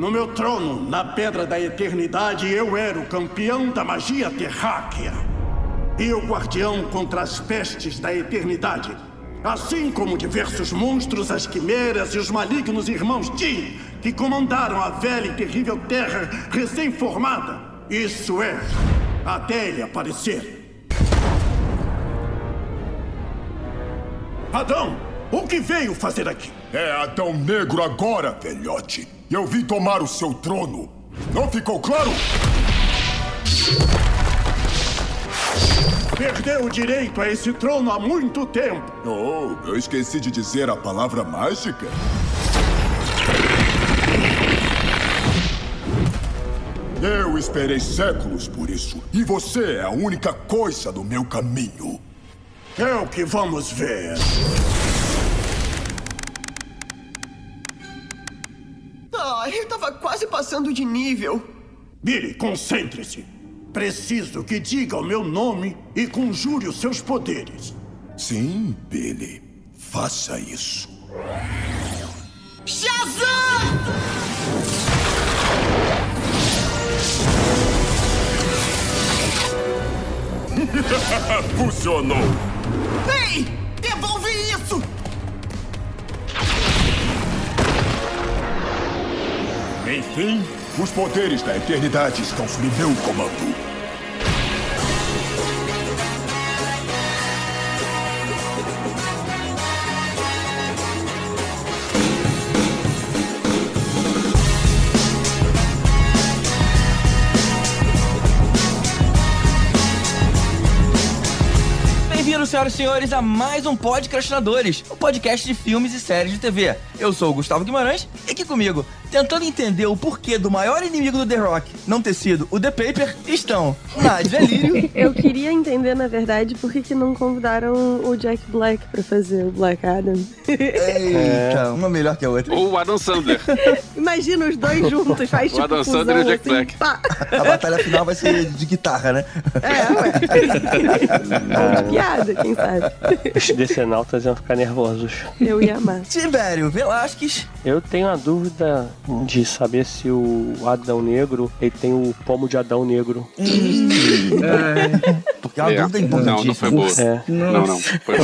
No meu trono, na Pedra da Eternidade, eu era o campeão da magia terráquea. E o guardião contra as pestes da Eternidade. Assim como diversos monstros, as quimeras e os malignos irmãos Jin, que comandaram a velha e terrível Terra recém-formada. Isso é, até ele aparecer. Adão, o que veio fazer aqui? É Adão Negro agora, velhote. Eu vim tomar o seu trono. Não ficou claro? Perdeu o direito a esse trono há muito tempo. Oh, eu esqueci de dizer a palavra mágica. Eu esperei séculos por isso. E você é a única coisa do meu caminho. É o que vamos ver. Eu tava quase passando de nível. Billy, concentre-se. Preciso que diga o meu nome e conjure os seus poderes. Sim, Billy. Faça isso. Shazam! Funcionou! Ei! Devolve isso! Enfim, os poderes da eternidade estão sob meu comando. Bem-vindos, senhoras e senhores, a mais um Podcastinadores, o podcast de filmes e séries de TV. Eu sou o Gustavo Guimarães e aqui comigo, tentando entender o porquê do maior inimigo do The Rock não ter sido o The Paper, estão Nádia Lírio. Eu queria entender, na verdade, por que, que não convidaram o Jack Black pra fazer o Black Adam. Eita, uma melhor que a outra. Ou o Adam Sandler. Imagina os dois juntos, faz O tipo Adam fusão, Sandler e o Jack assim, Black. pá. A batalha final vai ser de guitarra, né? É, ué. de piada, quem sabe. Os decenautas iam ficar nervosos. Eu ia amar. Tibério Velasquez. Eu tenho a dúvida de saber se o Adão Negro ele tem o pomo de Adão Negro. Porque é uma É. dúvida Não, não foi boa. É. Não, não. Foi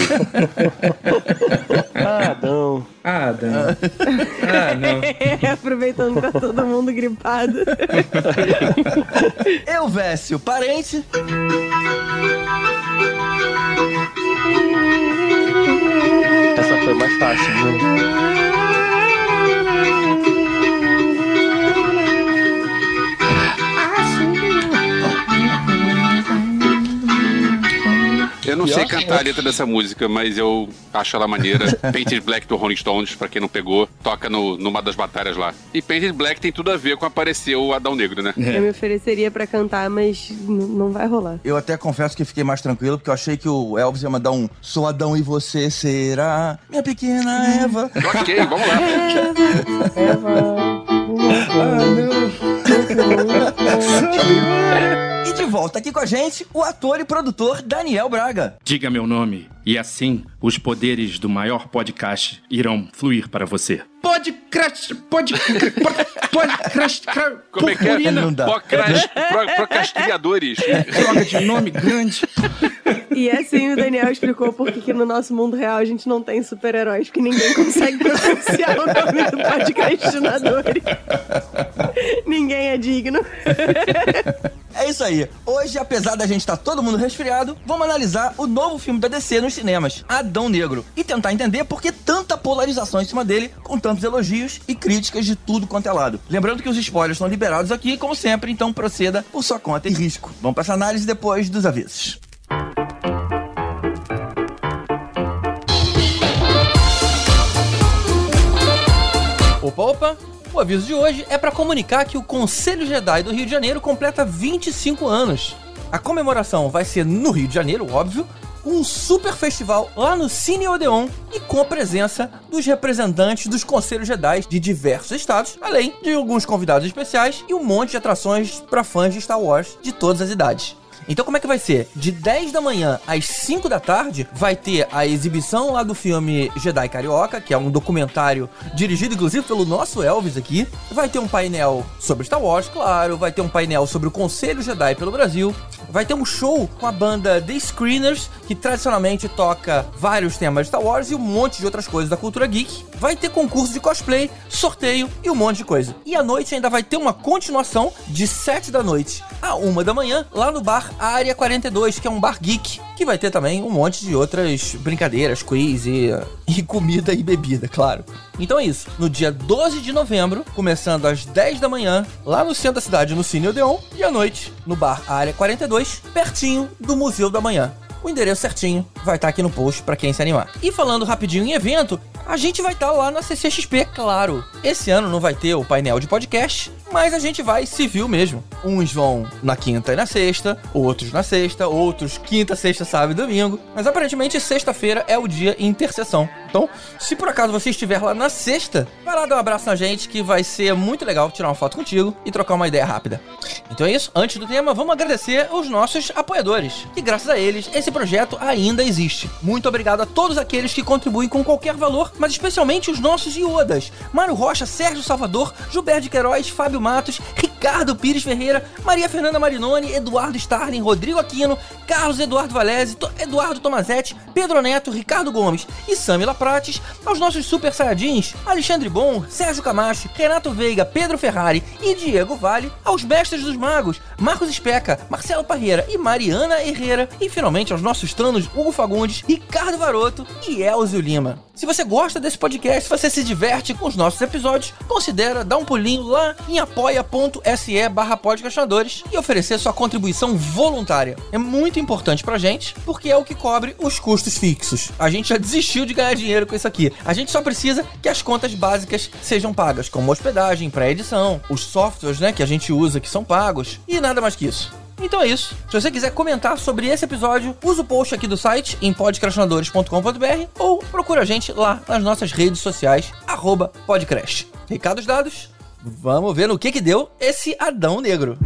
Ah, Adão. Ah, Dan. Ah, não. Aproveitando que tá todo mundo gripado. Elvésio Parente. Essa foi mais fácil, né? Eu não sei cantar a letra dessa música, mas eu acho ela maneira. Painted Black do Rolling Stones, pra quem não pegou, toca no, numa das batalhas lá. E Painted Black tem tudo a ver com aparecer o Adão Negro, né? Eu me ofereceria pra cantar, mas não vai rolar. Eu até confesso que fiquei mais tranquilo, porque eu achei que o Elvis ia mandar um Sou Adão e você será minha pequena Eva. ok, vamos lá. E de volta aqui com a gente, o ator e produtor Daniel Braga. Diga meu nome, e assim os poderes do maior podcast irão fluir para você. Podcast. Pod. Podcast. Como é que é? Não dá. Procras- pro- Procrastinadores. Droga de nome grande. E assim o Daniel explicou por que que no nosso mundo real a gente não tem super-heróis, porque ninguém consegue pronunciar o nome do podcastinadores. ninguém é digno. É isso aí. Hoje, apesar da gente estar todo mundo resfriado, vamos analisar o novo filme da DC nos cinemas, Adão Negro, e tentar entender por que tanta polarização em cima dele, com elogios e críticas de tudo quanto é lado. Lembrando que os spoilers são liberados aqui, como sempre, então proceda por sua conta e risco. Vamos para essa análise depois dos avisos. Opa, opa! O aviso de hoje é para comunicar que o Conselho Jedi do Rio de Janeiro completa 25 anos. A comemoração vai ser no Rio de Janeiro, óbvio, um super festival lá no Cine Odeon e com a presença dos representantes dos Conselhos Jedi de diversos estados, além de alguns convidados especiais e um monte de atrações para fãs de Star Wars de todas as idades. Então como é que vai ser? De 10 da manhã às 5 da tarde vai ter a exibição lá do filme Jedi Carioca, que é um documentário dirigido inclusive pelo nosso Elvis aqui. Vai ter um painel sobre Star Wars, claro, vai ter um painel sobre o Conselho Jedi pelo Brasil, vai ter um show com a banda The Screeners, que tradicionalmente toca vários temas de Star Wars e um monte de outras coisas da cultura geek. Vai ter concurso de cosplay, sorteio e um monte de coisa. E à noite ainda vai ter uma continuação de 7 da noite a 1 da manhã lá no bar Área 42, que é um bar geek, que vai ter também um monte de outras brincadeiras, quiz e, e comida e bebida, claro. Então é isso. No dia 12 de novembro, começando às 10 da manhã, lá no centro da cidade, no Cine Odeon, e à noite, no bar Área 42, pertinho do Museu da Manhã. O endereço certinho vai estar aqui no post para quem se animar. E falando rapidinho em evento, a gente vai estar lá na CCXP, claro. Esse ano não vai ter o painel de podcast, mas a gente vai civil mesmo. Uns vão na quinta e na sexta, outros na sexta, outros quinta, sexta, sábado e domingo. Mas aparentemente sexta-feira é o dia interseção. Então, se por acaso você estiver lá na sexta, vai lá dar um abraço na gente que vai ser muito legal tirar uma foto contigo e trocar uma ideia rápida. Então é isso. Antes do tema, vamos agradecer os nossos apoiadores, que graças a eles esse projeto ainda existe. Muito obrigado a todos aqueles que contribuem com qualquer valor, mas especialmente os nossos iodas. Mário Rocha, Sérgio Salvador, Gilberto de Queiroz, Fábio Matos, Ricardo Pires Ferreira, Maria Fernanda Marinoni, Eduardo Starling, Rodrigo Aquino, Carlos Eduardo Valese, Eduardo Tomazetti, Pedro Neto, Ricardo Gomes e Samila Prates, aos nossos super saiyajins, Alexandre Bom, Sérgio Camacho, Renato Veiga, Pedro Ferrari e Diego Vale, aos mestres dos magos, Marcos Especa, Marcelo Parreira e Mariana Herrera, e finalmente aos nossos tranos Hugo Fagundes, Ricardo Varoto e Elzio Lima. Se você gosta desse podcast, se você se diverte com os nossos episódios, considera dar um pulinho lá em apoia.se barra e oferecer sua contribuição voluntária. É muito importante pra gente, porque é o que cobre os custos fixos. A gente já desistiu de ganhar dinheiro com isso aqui. A gente só precisa que as contas básicas sejam pagas, como hospedagem, pré-edição, os softwares né, que a gente usa que são pagos, e nada mais que isso. Então é isso. Se você quiser comentar sobre esse episódio, usa o post aqui do site em podcastinadores.com.br ou procura a gente lá nas nossas redes sociais, podcrash. Recados dados, vamos ver no que que deu esse Adão Negro.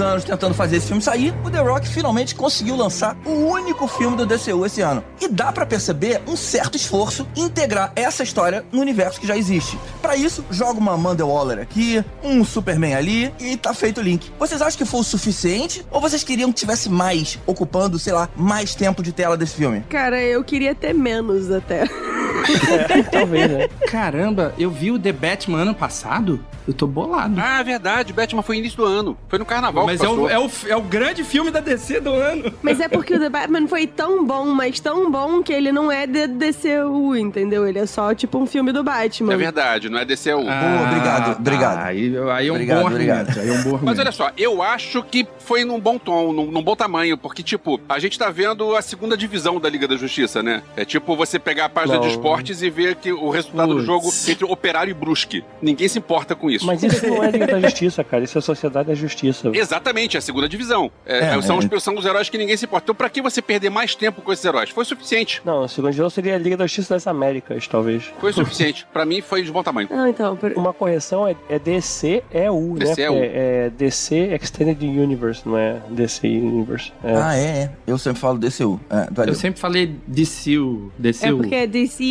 Anos tentando fazer esse filme sair, o The Rock finalmente conseguiu lançar o único filme do DCU esse ano. E dá pra perceber um certo esforço em integrar essa história no universo que já existe. Pra isso, joga uma Amanda Waller aqui, um Superman ali e tá feito o link. Vocês acham que foi o suficiente ou vocês queriam que tivesse mais, ocupando, sei lá, mais tempo de tela desse filme? Cara, eu queria ter menos até. Talvez, né? Caramba, eu vi o The Batman ano passado? Eu tô bolado. Ah, verdade, Batman foi início do ano. Foi no carnaval Mas que é o, é, o, é o grande filme da DC do ano. Mas é porque o The Batman foi tão bom, mas tão bom que ele não é de DCU, entendeu? Ele é só tipo um filme do Batman. É verdade, não é DCU. Ah, obrigado, tá. obrigado. Aí, aí é um Obrigado, bom argumento. Aí é um bom argumento. Mas olha só, eu acho que foi num bom tom, num, num bom tamanho, porque, tipo, a gente tá vendo a segunda divisão da Liga da Justiça, né? É tipo você pegar a página Não. de esportes e ver que o resultado do jogo entre Operário e Brusque. Ninguém se importa com isso. Mas isso não é Liga da Justiça, cara. Isso é Sociedade da Justiça. Exatamente, é a segunda divisão. É, É, são, é. Os, são os heróis que ninguém se importa. Então, pra que você perder mais tempo com esses heróis? Foi suficiente. Não, a segunda divisão seria a Liga da Justiça das Américas, talvez. Foi suficiente. pra mim, foi de bom tamanho. Não, então, per- Uma correção é, é DC EU, né? DCEU. É, é DC Extended Universe. Não é DC Universe. É. Ah, é, é. Eu sempre falo DCU. É. Eu sempre falei DCU, DCU. É porque é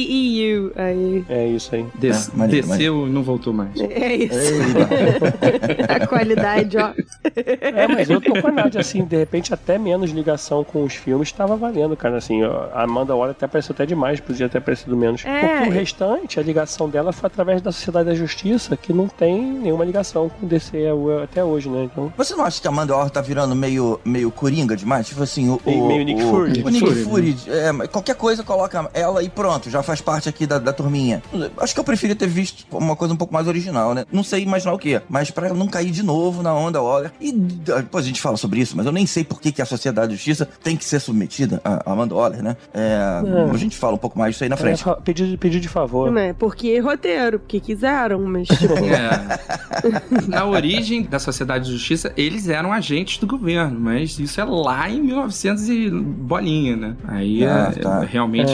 DCEU. Aí. É isso aí. Des- É, maneiro, DCU não voltou mais. É isso. A qualidade, ó. É, mas eu tô com a Nádia, assim, de repente até menos ligação com os filmes tava valendo, cara, assim, a Amanda Waller até apareceu até demais, podia ter aparecido menos. É. Porque o restante, a ligação dela foi através da Sociedade da Justiça, que não tem nenhuma ligação com o DC até hoje, né, então... Você não acha que a Amanda Waller tá virando meio, meio coringa demais? Tipo assim, o. Meio- o- meio Nick o- Fury. O Nick Fury, Fury. é, qualquer coisa coloca ela e pronto, já faz parte aqui da, da turminha. Acho que eu preferia ter visto uma coisa um pouco mais original, né? Não sei imaginar o que, mas pra ela não cair de novo na onda Waller. E depois a gente fala sobre isso, mas eu nem sei por que, que a Sociedade de Justiça tem que ser submetida a Amanda Waller, né? É, É. A gente fala um pouco mais disso aí na frente. É, pedido, pedido de favor. Né? Porque roteiro, porque quiseram, mas tipo. É. Na origem da Sociedade de Justiça, eles eram agentes do governo, mas isso é lá em 1900 e bolinha, né? Aí Ah, é, tá. realmente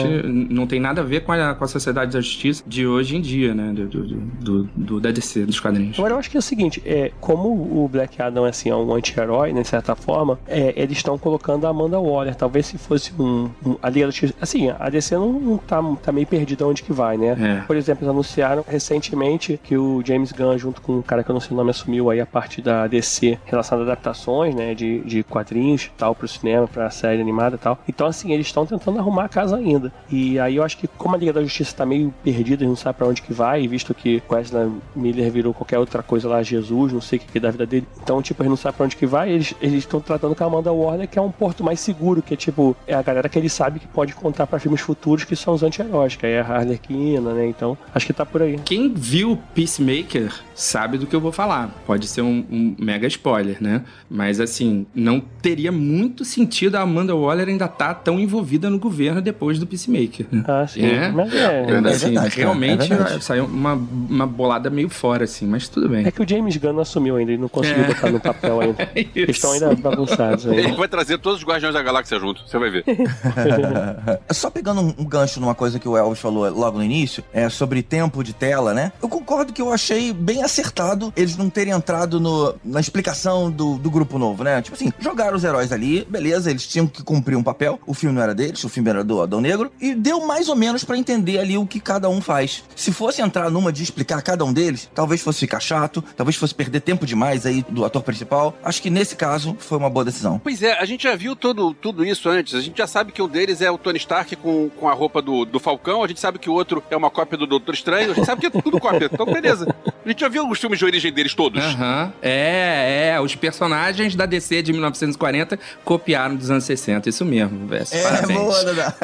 não tem nada a ver com a, com a Sociedade da Justiça de hoje em dia, né? Do, do, do, do, da DC, dos quadrinhos. Agora eu acho que é o seguinte, é, como o Black Adam assim, é um anti-herói, né, de certa forma, é, eles estão colocando a Amanda Waller. Talvez se fosse um. um a Liga da Justiça. Assim, a DC não, não tá, tá meio perdida onde que vai, né? É. Por exemplo, eles anunciaram recentemente que o James Gunn, junto com um cara que eu não sei o nome, assumiu aí a parte da DC relacionada a adaptações, né? De, de quadrinhos tal, pro cinema, pra série animada e tal. Então, assim, eles estão tentando arrumar a casa ainda. E aí eu acho que como a Liga da Justiça tá meio perdida, não sabe pra onde que vai, visto que Wesley Miller virou qualquer outra coisa lá, Jesus, não sei o que, que é da vida dele. Então, tipo, eles não sabem pra onde que vai, eles estão tratando com a Amanda Warner, que é um porto mais seguro, que é tipo, é a galera que eles sabem que pode contar pra filmes futuros que são os anti-heróis, que é a Harlequina, né? Então, acho que tá por aí. Quem viu Peacemaker sabe do que eu vou falar. Pode ser um, um mega spoiler, né? Mas assim, não teria muito sentido a Amanda Waller ainda estar tão envolvida no governo depois do Peacemaker. Né? Ah, sim. É. Mas é. É Assim, verdade, cara, realmente é verdade. saiu uma, uma bolada meio fora, assim, mas tudo bem. É que o James Gunn não assumiu ainda, ele não conseguiu É. botar no papel ainda. É. Eles estão ainda bagunçados Ele vai trazer todos os Guardiões da Galáxia junto, você vai ver. Só pegando um, um gancho numa coisa que o Elvis falou logo no início, é sobre tempo de tela, né? Eu concordo que eu achei bem acertado eles não terem entrado no- na explicação do, do grupo novo, né? Tipo assim, jogaram os heróis ali, beleza, eles tinham que cumprir um papel, o filme não era deles, o filme era do Adão Negro, e deu mais ou menos pra entender ali o que cada um faz. Se fosse entrar numa de explicar cada um deles, talvez fosse ficar chato, talvez fosse perder tempo demais aí do ator principal. Acho que nesse caso foi uma boa decisão. Pois é, a gente já viu todo, tudo isso antes. A gente já sabe que um deles é o Tony Stark com, com a roupa do, do Falcão, a gente sabe que o outro é uma cópia do Doutor Estranho, a gente sabe que é tudo cópia. Então, beleza. A gente já viu os filmes de origem deles todos. Aham. É, é. Os personagens da DC de 1940 copiaram dos anos 60. Isso mesmo, Vess. É, Parabéns. boa, Dada.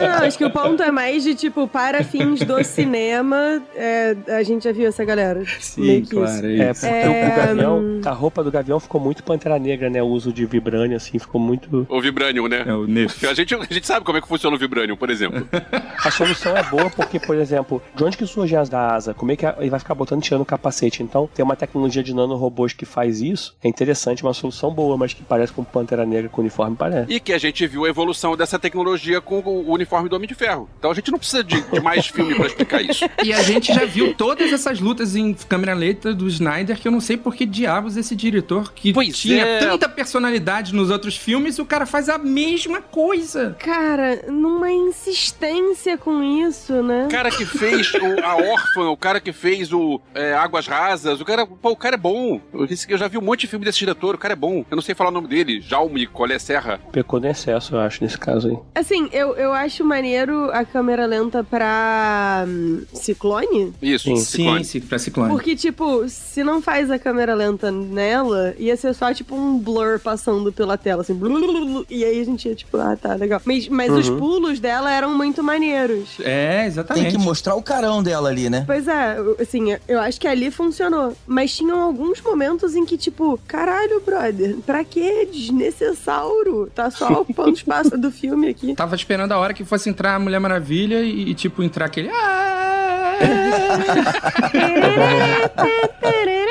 Não, acho que o ponto é mais de, tipo, para fins do cinema, é, a gente já viu essa galera. Sim, Meio que claro. É, isso. porque É, o Gavião, hum. a roupa do Gavião ficou muito Pantera Negra, né? O uso de Vibranium, assim, ficou muito... O Vibranium, né? É o. A gente, a gente sabe como é que funciona o Vibranium, por exemplo. A solução é boa porque, por exemplo, de onde que surgem as da asa? Como é que a- ele vai ficar botando e tirando o capacete? Então, tem uma tecnologia de nanorobôs que faz isso. É interessante, uma solução boa, mas que parece com Pantera Negra com uniforme, parece. E que a gente viu a evolução dessa tecnologia com o uniforme do Homem de Ferro. Então a gente não precisa de, de mais filme pra explicar isso. E a gente já viu todas essas lutas em câmera lenta do Snyder, que eu não sei por que diabos esse diretor que Pois tinha é. tanta personalidade nos outros filmes, o cara faz a mesma coisa. Cara, numa insistência com isso, né? O cara que fez o, a órfã, o cara que fez o é, Águas Rasas, o cara, pô, o cara é bom. Eu, disse que eu já vi um monte de filme desse diretor, o cara é bom. Eu não sei falar o nome dele, Jaume Colé Serra. Pecou no excesso, eu acho, nesse caso aí. Assim, eu, eu acho maneiro a câmera lenta pra hum, Ciclone. Isso, Sim. Ciclone. Sim, pra Ciclone. Porque, tipo, se não faz a câmera lenta nela, ia ser só, tipo, um blur passando pela tela, assim, blu, blu, blu, e aí a gente ia, tipo, ah, tá, legal. Mas, mas os pulos dela eram muito maneiros. É, Tem exatamente. que mostrar o carão dela ali, né? Pois é, assim, eu acho que ali funcionou. Mas tinham alguns momentos em que, tipo, caralho, brother, pra que desnecessário? Tá só ocupando espaço do filme aqui. Tava esperando a hora que fosse entrar a Mulher Maravilha e, e, tipo, entrar aquele.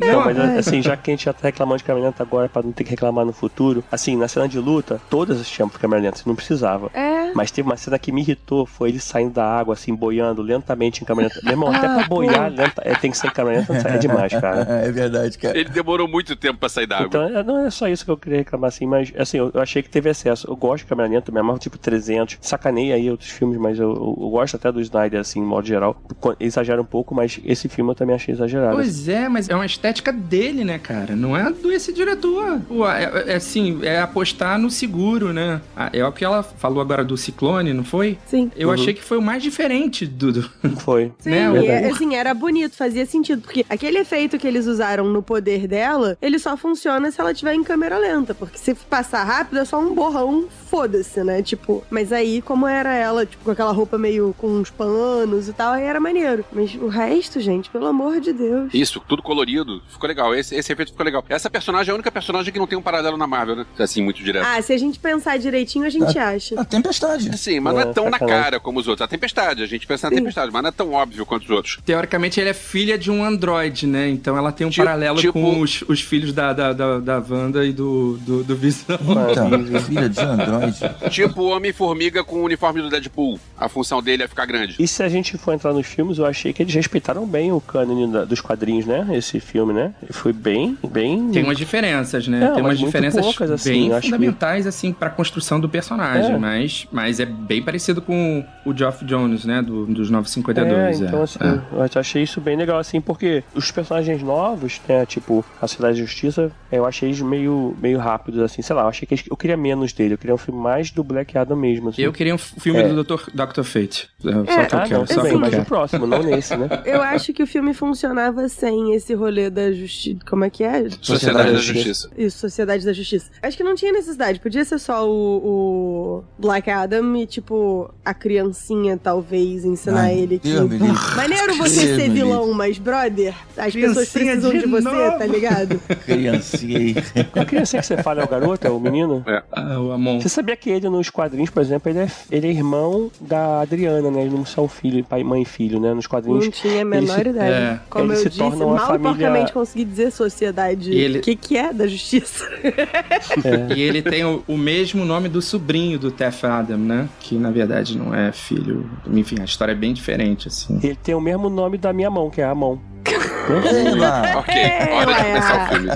Não, Não, mas assim, já que a gente já tá reclamando de câmera lenta agora pra não ter que reclamar no futuro, assim, na cena de luta, todas tinham câmera lenta, você não precisava. É. Mas teve uma cena que me irritou, foi ele saindo da água, assim, boiando lentamente em câmera lenta. Meu irmão, até pra boiar lenta, é, tem que ser em câmera lenta, é demais, cara. É verdade, cara. Ele demorou muito tempo pra sair da água. Então, é- não é só isso que eu queria reclamar, assim, mas, assim, eu, eu achei que teve excesso. Eu gosto de câmera lenta, me amarro tipo 300. Sacanei aí outros filmes, mas eu, eu- eu gosto até do Snyder, assim, em modo geral. Exagera um pouco, mas esse filme eu também achei exagerado. Pois é, mas é uma estética dele, né, cara? Não é do esse diretor. Pô, é, é assim, é apostar no seguro, né? É o que ela falou agora do Ciclone, não foi? Sim. Eu Uhum. achei que foi o mais diferente do. do- Foi. Sim, Né, e, verdade. assim, era bonito, fazia sentido. Porque aquele efeito que eles usaram no poder dela, ele só funciona se ela tiver em câmera lenta. Porque se passar rápido é só um borrão, foda-se, né? Tipo, mas aí, como era ela, tipo, com aquela roupa meio com uns panos e tal, aí era maneiro. Mas o resto, gente, pelo amor de Deus. Isso, tudo colorido. Ficou legal. Esse, esse efeito ficou legal. Essa personagem é a única personagem que não tem um paralelo na Marvel, né? Assim, muito direto. Ah, se a gente pensar direitinho, a gente acha. A tempestade. Sim, mas não é É, tão na sacanagem. cara como os outros. A tempestade, a gente pensa na Sim. tempestade, mas não é tão óbvio quanto os outros. Teoricamente, ele é filha de um androide, né? Então ela tem um Tipo- paralelo tipo- com os, os filhos da, da, da, da Wanda e do, do, do Visão. Puta, filha de Android. tipo o Homem-Formiga com o uniforme do Deadpool. A função dele é ficar grande. E se a gente for entrar nos filmes, eu achei que eles respeitaram bem o cânone dos quadrinhos, né? Esse filme, né? Foi bem, bem... Tem umas diferenças, né? É, Tem mas umas diferenças poucas, assim, bem acho que- fundamentais, assim, pra construção do personagem. É. Mas, mas é bem parecido com o Geoff Jones, né? Do, dos 952. É, então é. assim, É. eu achei isso bem legal, assim, porque os personagens novos, né, tipo, a Cidade da Justiça, eu achei eles meio, meio rápidos, assim, sei lá, eu achei que eu queria menos dele, eu queria um filme mais do Black Adam mesmo, assim. Eu queria um filme É. do Dr. Dr. Fate. É, Só É, que eu Ah, quero, não, só que eu mas o próximo, não nesse, né? Eu acho que o filme funcionava sem esse rolê da justiça. Como é que é? Sociedade da Justiça. Justiça. Isso, Sociedade da Justiça. Acho que não tinha necessidade. Podia ser só o, o Black Adam e, tipo, a criancinha, talvez, ensinar Ai, ele que. Deus. Maneiro você Deus ser vilão, mas, brother, as pessoas Criancinha precisam de, de você, novo. tá ligado? Criancinha aí. A criança que você fala é o garoto, é o menino? Ah, o Amon. Você sabia que ele nos quadrinhos, por exemplo, ele é, ele é irmão da Adriana, né? Eles não são filho, pai, mãe e filho, né? Nos quadrinhos. Não tinha a menor se- ideia. é, Como eu se disse, mal e família- porcamente consegui dizer sociedade. O ele- que, que é da justiça? E ele tem o, o mesmo nome do sobrinho do Tef Adam, né? Que na verdade não é filho. Enfim, a história é bem diferente, assim. Ele tem o mesmo nome da minha mão, que é a mão. Eba. Ok, hora de começar o filme.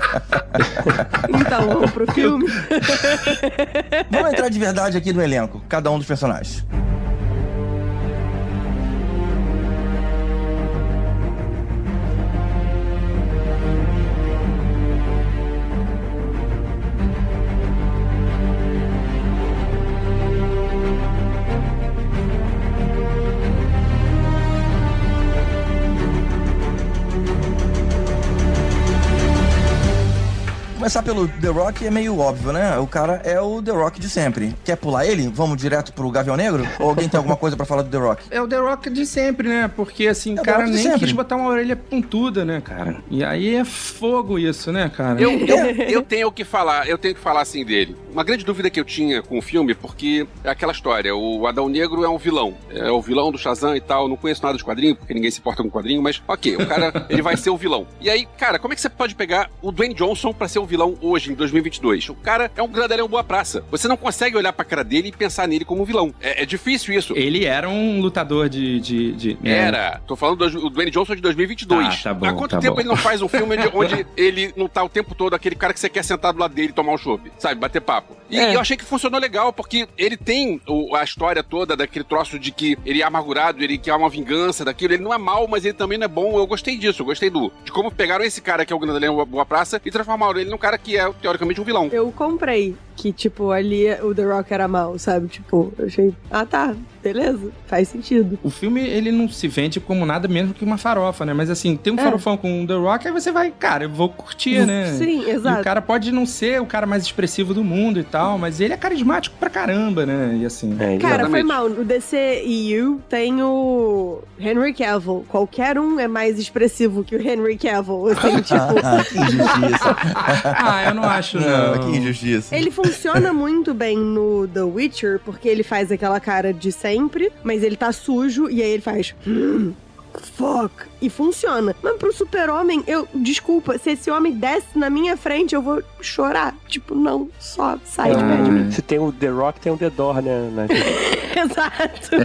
então, vamos pro filme. Vamos entrar de verdade aqui no elenco, cada um dos personagens. Começar pelo The Rock é meio óbvio, né? O cara é o The Rock de sempre. Quer pular ele? Vamos direto pro Gavião Negro? Ou alguém tem alguma coisa pra falar do The Rock? É o The Rock de sempre, né? Porque assim, É o cara nem sempre. quis botar uma orelha pontuda, né, cara? E aí é fogo isso, né, cara? Eu, eu, eu tenho o que falar, eu tenho que falar assim dele. Uma grande dúvida que eu tinha com o filme, porque é aquela história, o Adão Negro é um vilão. É o vilão do Shazam e tal. Não conheço nada de quadrinho, porque ninguém se importa com quadrinho, mas ok, o cara ele vai ser o vilão. E aí, cara, como é que você pode pegar o Dwayne Johnson pra ser o vilão hoje, em 2022? O cara é um grandalhão boa praça. Você não consegue olhar pra cara dele e pensar nele como um vilão. É, é difícil isso. Ele era um lutador de. de, de- né? Era. Tô falando do Dwayne Johnson de 2022. Tá, tá bom, Há quanto tá tempo bom. ele não faz um filme onde, onde ele não tá o tempo todo aquele cara que você quer sentar do lado dele e tomar um chopp, sabe? Bater papo. E É. eu achei que funcionou legal, porque ele tem o- a história toda daquele troço de que ele é amargurado, ele quer uma vingança daquilo. Ele não é mal, mas ele também não é bom. Eu gostei disso, eu gostei do de como pegaram esse cara que é o Grandalhão Boa Praça e transformaram ele num cara que é, teoricamente, um vilão. Eu comprei que, tipo, ali o The Rock era mal, sabe? Tipo, eu achei, ah tá, beleza, faz sentido. O filme, ele não se vende como nada mesmo que uma farofa, né? Mas assim, tem um É. farofão com o The Rock, aí você vai, cara, eu vou curtir, né? Sim, E exato. o cara pode não ser o cara mais expressivo do mundo e tal, mas ele é carismático pra caramba, né? E assim. É, Cara, Exatamente. foi mal. No DCEU tem o Henry Cavill. Qualquer um é mais expressivo que o Henry Cavill. Assim, tipo, Ah, que injustiça. Ah, eu não acho, não. Não, que injustiça. Ele funciona muito bem no The Witcher, porque ele faz aquela cara de sempre, mas ele tá sujo e aí ele faz. "Hmm, Fuck. E funciona. Mas pro super-homem, eu. Desculpa, se esse homem desce na minha frente, eu vou chorar. Tipo, não, só sai de perto de mim. Se tem o The Rock, tem o The Door, né? né? Exato.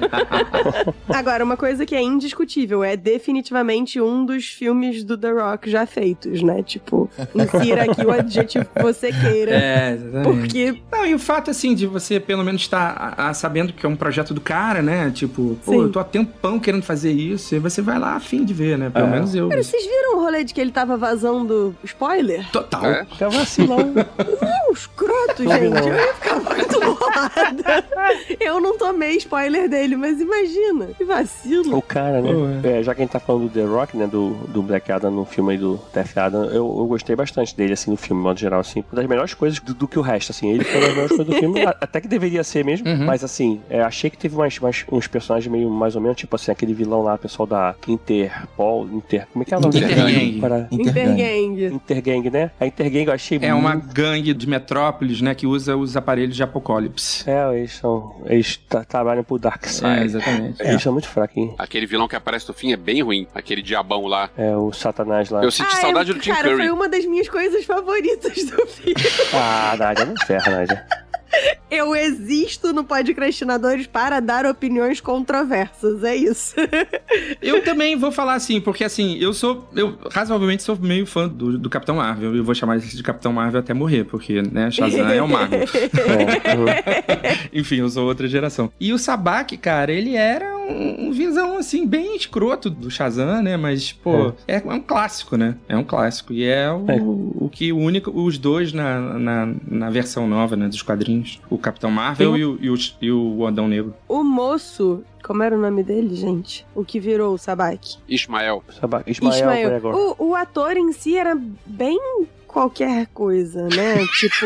Agora, uma coisa que é indiscutível, é definitivamente um dos filmes do The Rock já feitos, né? Tipo, insira aqui o adjetivo que você queira. É, exatamente. Porque Não, e o fato, assim, de você pelo menos estar a- a- sabendo que é um projeto do cara, né? Tipo, pô, Sim. eu tô há tempão querendo fazer isso, e você vai lá a fim de ver, né? Pelo É. menos eu. Cara, vocês viram o rolê de que ele tava vazando spoiler? Total. É. Fica vacilão. Escroto, Não vi, gente. não. Eu ia ficar muito bolada. Eu não tomei spoiler dele, mas imagina. Que vacilo. O cara, né? É, já que a gente tá falando do The Rock, né? Do, do Black Adam no filme aí do Death Adam, eu, eu gostei bastante dele, assim, no filme, de modo geral, assim. Uma das melhores coisas do, do que o resto, assim. Ele foi uma das melhores coisas do filme, até que deveria ser mesmo. Uhum. Mas, assim, é, achei que teve mais, mais uns personagens meio mais ou menos, tipo assim, aquele vilão lá, pessoal da Interpol, Inter... Como é que é o nome Intergang. Para... Intergang. Intergang, né? A Intergang eu achei É uma muito... gangue de Metrópolis, né? Que usa os aparelhos de Apocalipse. É, eles são... Eles tra- trabalham pro Darkseid. É, exatamente. Eles são muito fraquinhos. Aquele vilão que aparece no fim é bem ruim. Aquele diabão lá. É, o Satanás lá. Eu senti Ah, saudade eu- do Tim Cara, Curry. foi uma das minhas coisas favoritas do filme. Ah, Nádia, não ferra, Nádia. Eu existo no Podcrastinadores para dar opiniões controversas, é isso. Eu também vou falar assim, porque assim, eu sou. Eu razoavelmente sou meio fã do, do Capitão Marvel. Eu vou chamar ele de Capitão Marvel até morrer, porque, né, Shazam é o mago. Uhum. Enfim, eu sou outra geração. E o Sabak, cara, ele era um, um visão, assim, bem escroto do Shazam, né? Mas, pô, é, é um clássico, né? É um clássico. E é o, É. o que único, os dois na, na, na versão nova, né, dos quadrinhos. O Capitão Marvel Tem e o, e, o, e o Adão Negro. O moço, como era o nome dele, gente? O que virou o Sabak? Ismael. Saba- Ismael, Gregor. O, o ator em si era bem qualquer coisa, né? tipo,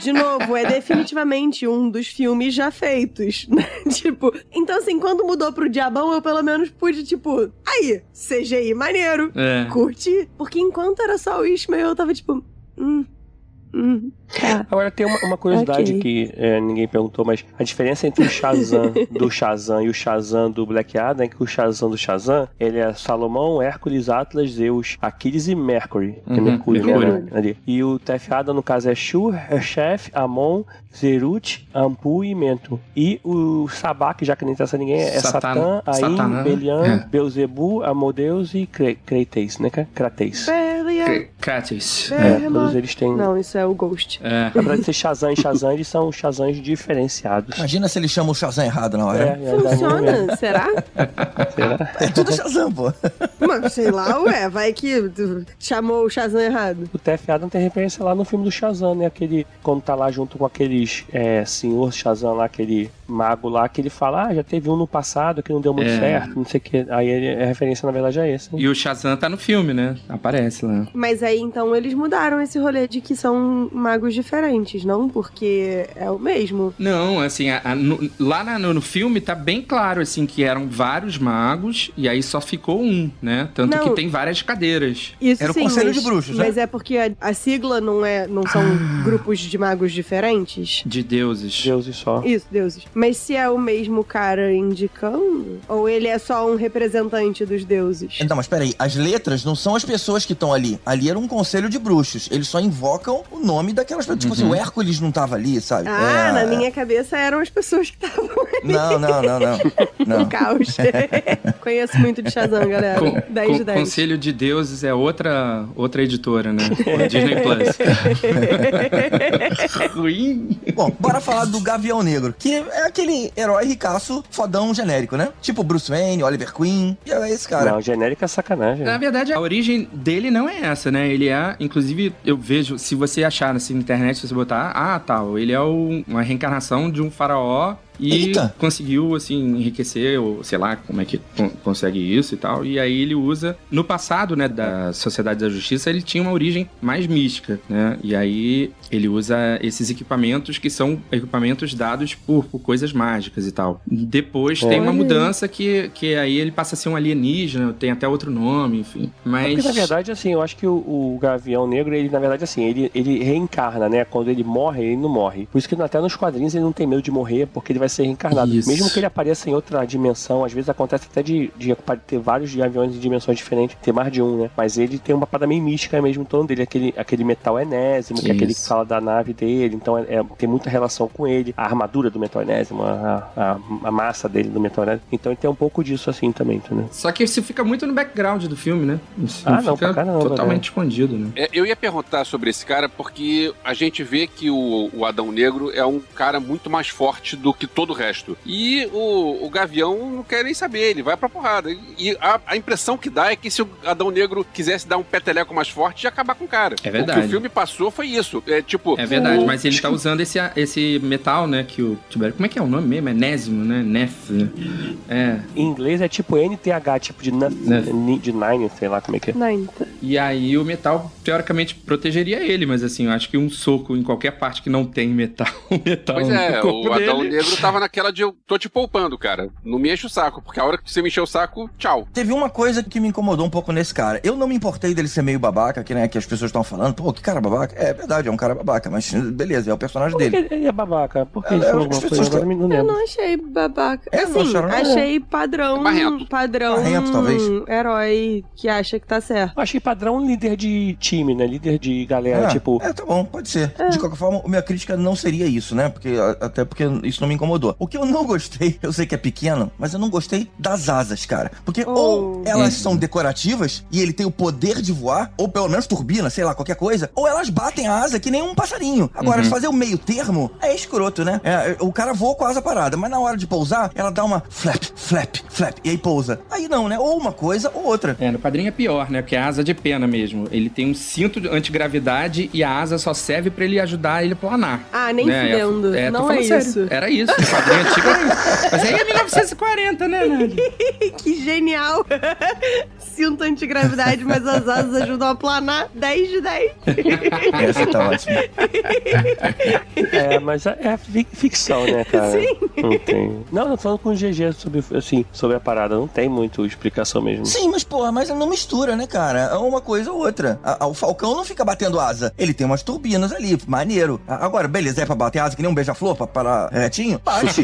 de novo, é definitivamente um dos filmes já feitos, né? tipo, então assim, quando mudou pro Diabão, eu pelo menos pude, tipo, aí, CGI maneiro, É. curti. Porque enquanto era só o Ismael, eu tava tipo, hum, hum, tá. Agora tem uma, uma curiosidade Ok. que é, ninguém perguntou, mas a diferença entre o Shazam do Shazam e o Shazam do Black Adam é que o Shazam do Shazam, ele é Salomão, Hércules, Atlas, Zeus, Aquiles e Mercury. é Uhum, Mercúrio, né, Mercúrio. ali. E o Tef Adam, no caso, é Shu, Chef, Amon, Zerut, Ampu e Mento. E o Sabak, já que não interessa a ninguém, é Satan- Satã, Aim, Satanã, Belian, é. Beuzebu, Amodeus e Cre- Creteis, né? cara? Crateis. Berlia, Kratis. É, todos eles têm... Não, isso é o Ghost. É. Apesar de ser Shazam e Shazam, eles são Shazams diferenciados. Imagina se ele chama o Shazam errado na hora. É, é, dá Funciona, mesmo. será? Será? É tudo Shazam, pô. Mas sei lá, ué, vai que chamou o Shazam errado. O TF Adam tem referência lá no filme do Shazam, né? Aquele, quando tá lá junto com é, senhor Shazam lá, aquele mago lá, que ele fala, ah, já teve um no passado que não deu muito É. certo, não sei o que. Aí ele, a referência, na verdade, é esse. né? E o Shazam tá no filme, né? Aparece lá. Mas aí então eles mudaram esse rolê de que são magos diferentes, não? Porque é o mesmo. Não, assim, a- a- no- lá na- no, no filme tá bem claro, assim, que eram vários magos e aí só ficou um, né? Tanto Não. que tem várias cadeiras. Isso Era o sim, Conselho mas, de Bruxos, né? Mas é porque a, a sigla não é, não são Ah. grupos de magos diferentes. De deuses. Deus e só. Isso, deuses. Mas se é o mesmo cara indicando, ou ele é só um representante dos deuses? Então, mas peraí, as letras não são as pessoas que estão ali. Ali era um conselho de bruxos. Eles só invocam o nome daquelas pessoas. Tipo assim, o Hércules não tava ali, sabe? Ah, É- na minha cabeça eram as pessoas que estavam Não, não, não, não. no Não. caos. Conheço muito de Shazam, galera. Com- 10 com- de 10. Conselho de Deuses é outra, outra editora, né? Disney Plus. Ruim. Bom, bora falar do Gavião Negro, que é aquele herói ricaço, fodão genérico, né? Tipo Bruce Wayne, Oliver Queen. E é esse cara. Não, genérico é sacanagem. Na verdade, a origem dele não é essa, né? Ele é, inclusive, eu vejo, se você achar assim, na internet, se você botar, ah, tal, ele é o- uma reencarnação de um faraó e Eita. conseguiu, assim, enriquecer, ou sei lá como é que con- consegue isso e tal. E aí ele usa, no passado, né, da Sociedade da Justiça, ele tinha uma origem mais mística, né? E aí ele usa esses equipamentos que são equipamentos dados por, por coisas mágicas e tal. Depois tem uma mudança que, que aí ele passa a ser um alienígena, tem até outro nome, enfim. É Mas. Porque, na verdade, assim, eu acho que o, o Gavião Negro, ele, na verdade, assim, ele, ele reencarna, né? Quando ele morre, ele não morre. Por isso que até nos quadrinhos ele não tem medo de morrer, porque ele vai vai ser reencarnado. Isso. Mesmo que ele apareça em outra dimensão, às vezes acontece até de, de ter vários aviões em dimensões diferentes, ter mais de um, né? Mas ele tem uma parada meio mística mesmo em torno dele, aquele, aquele metal enésimo, que é aquele que fala da nave dele, então é, é- tem muita relação com ele, a armadura do metal enésimo, a, a, a massa dele do metal enésimo. Então ele tem um pouco disso assim também, entendeu? Só que isso fica muito no background do filme, né? Isso Ah, não, fica pra caramba, totalmente né? escondido, né? É, Eu ia perguntar sobre esse cara porque a gente vê que o, o Adão Negro é um cara muito mais forte do que todo o resto. E o, o Gavião não quer nem saber, ele vai pra porrada. E a, a impressão que dá é que se o Adão Negro quisesse dar um peteleco mais forte, ia acabar com o cara. É O verdade. que o filme passou foi isso. É tipo. É verdade, o- mas ele tá usando esse, esse metal, né? Que o. Como é que é o nome mesmo? É Nésimo, né? Nef. né? É. Em inglês é tipo NTH, tipo de, de Nine, sei lá como é que é. Ninth. E aí o metal, teoricamente, protegeria ele, mas assim, eu acho que um soco em qualquer parte que não tem metal, o metal Pois é, no corpo o Adão dele- Negro tava naquela de eu tô te poupando, cara. Não me enche o saco, porque a hora que você me encher o saco, tchau. Teve uma coisa que me incomodou um pouco nesse cara. Eu não me importei dele ser meio babaca, que, né, que as pessoas estão falando. Pô, que cara babaca. É verdade, é um cara babaca, mas beleza, é o personagem Por que dele. ele é babaca? Por que É, as pessoas não Eu não achei babaca. É, assim, não? achei padrão. É barrento. Padrão. Barrento, talvez. Herói que acha que tá certo. Eu achei padrão líder de time, né? Líder de galera, É, tipo. É, tá bom, pode ser. De qualquer forma, minha crítica não seria isso, né? Porque, até porque isso não me incomodou. O que eu não gostei, eu sei que é pequeno, mas eu não gostei das asas, cara. Porque Oh. ou elas Uhum. são decorativas e ele tem o poder de voar, ou pelo menos turbina, sei lá, qualquer coisa, ou elas batem a asa que nem um passarinho. Agora, Uhum. fazer o meio termo é escroto, né? É, o cara voa com a asa parada, mas na hora de pousar, ela dá uma flap, flap, flap, e aí pousa. Aí não, né? Ou uma coisa ou outra. É, no quadrinho é pior, né? Porque é asa de pena mesmo. Ele tem um cinto de antigravidade e a asa só serve pra ele ajudar ele a planar. Ah, nem né? fudendo. É, não é falando sério. isso. Era isso. No quadrinho antigo. Mas aí é 1940, né, Nádia? Que genial! Sinto antigravidade, mas as asas ajudam a planar 10 de 10. Essa tá ótima. É, mas é, é fi- ficção, né, cara? Sim. Não tem. Não, eu tô falando com o GG sobre, assim, sobre a parada. Não tem muito explicação mesmo. Sim, mas porra, mas não mistura, né, cara? É uma coisa ou outra. A- a- o Falcão não fica batendo asa. Ele tem umas turbinas ali, maneiro. A- Agora, beleza, é pra bater asa que nem um beija-flor pra parar retinho? Bate.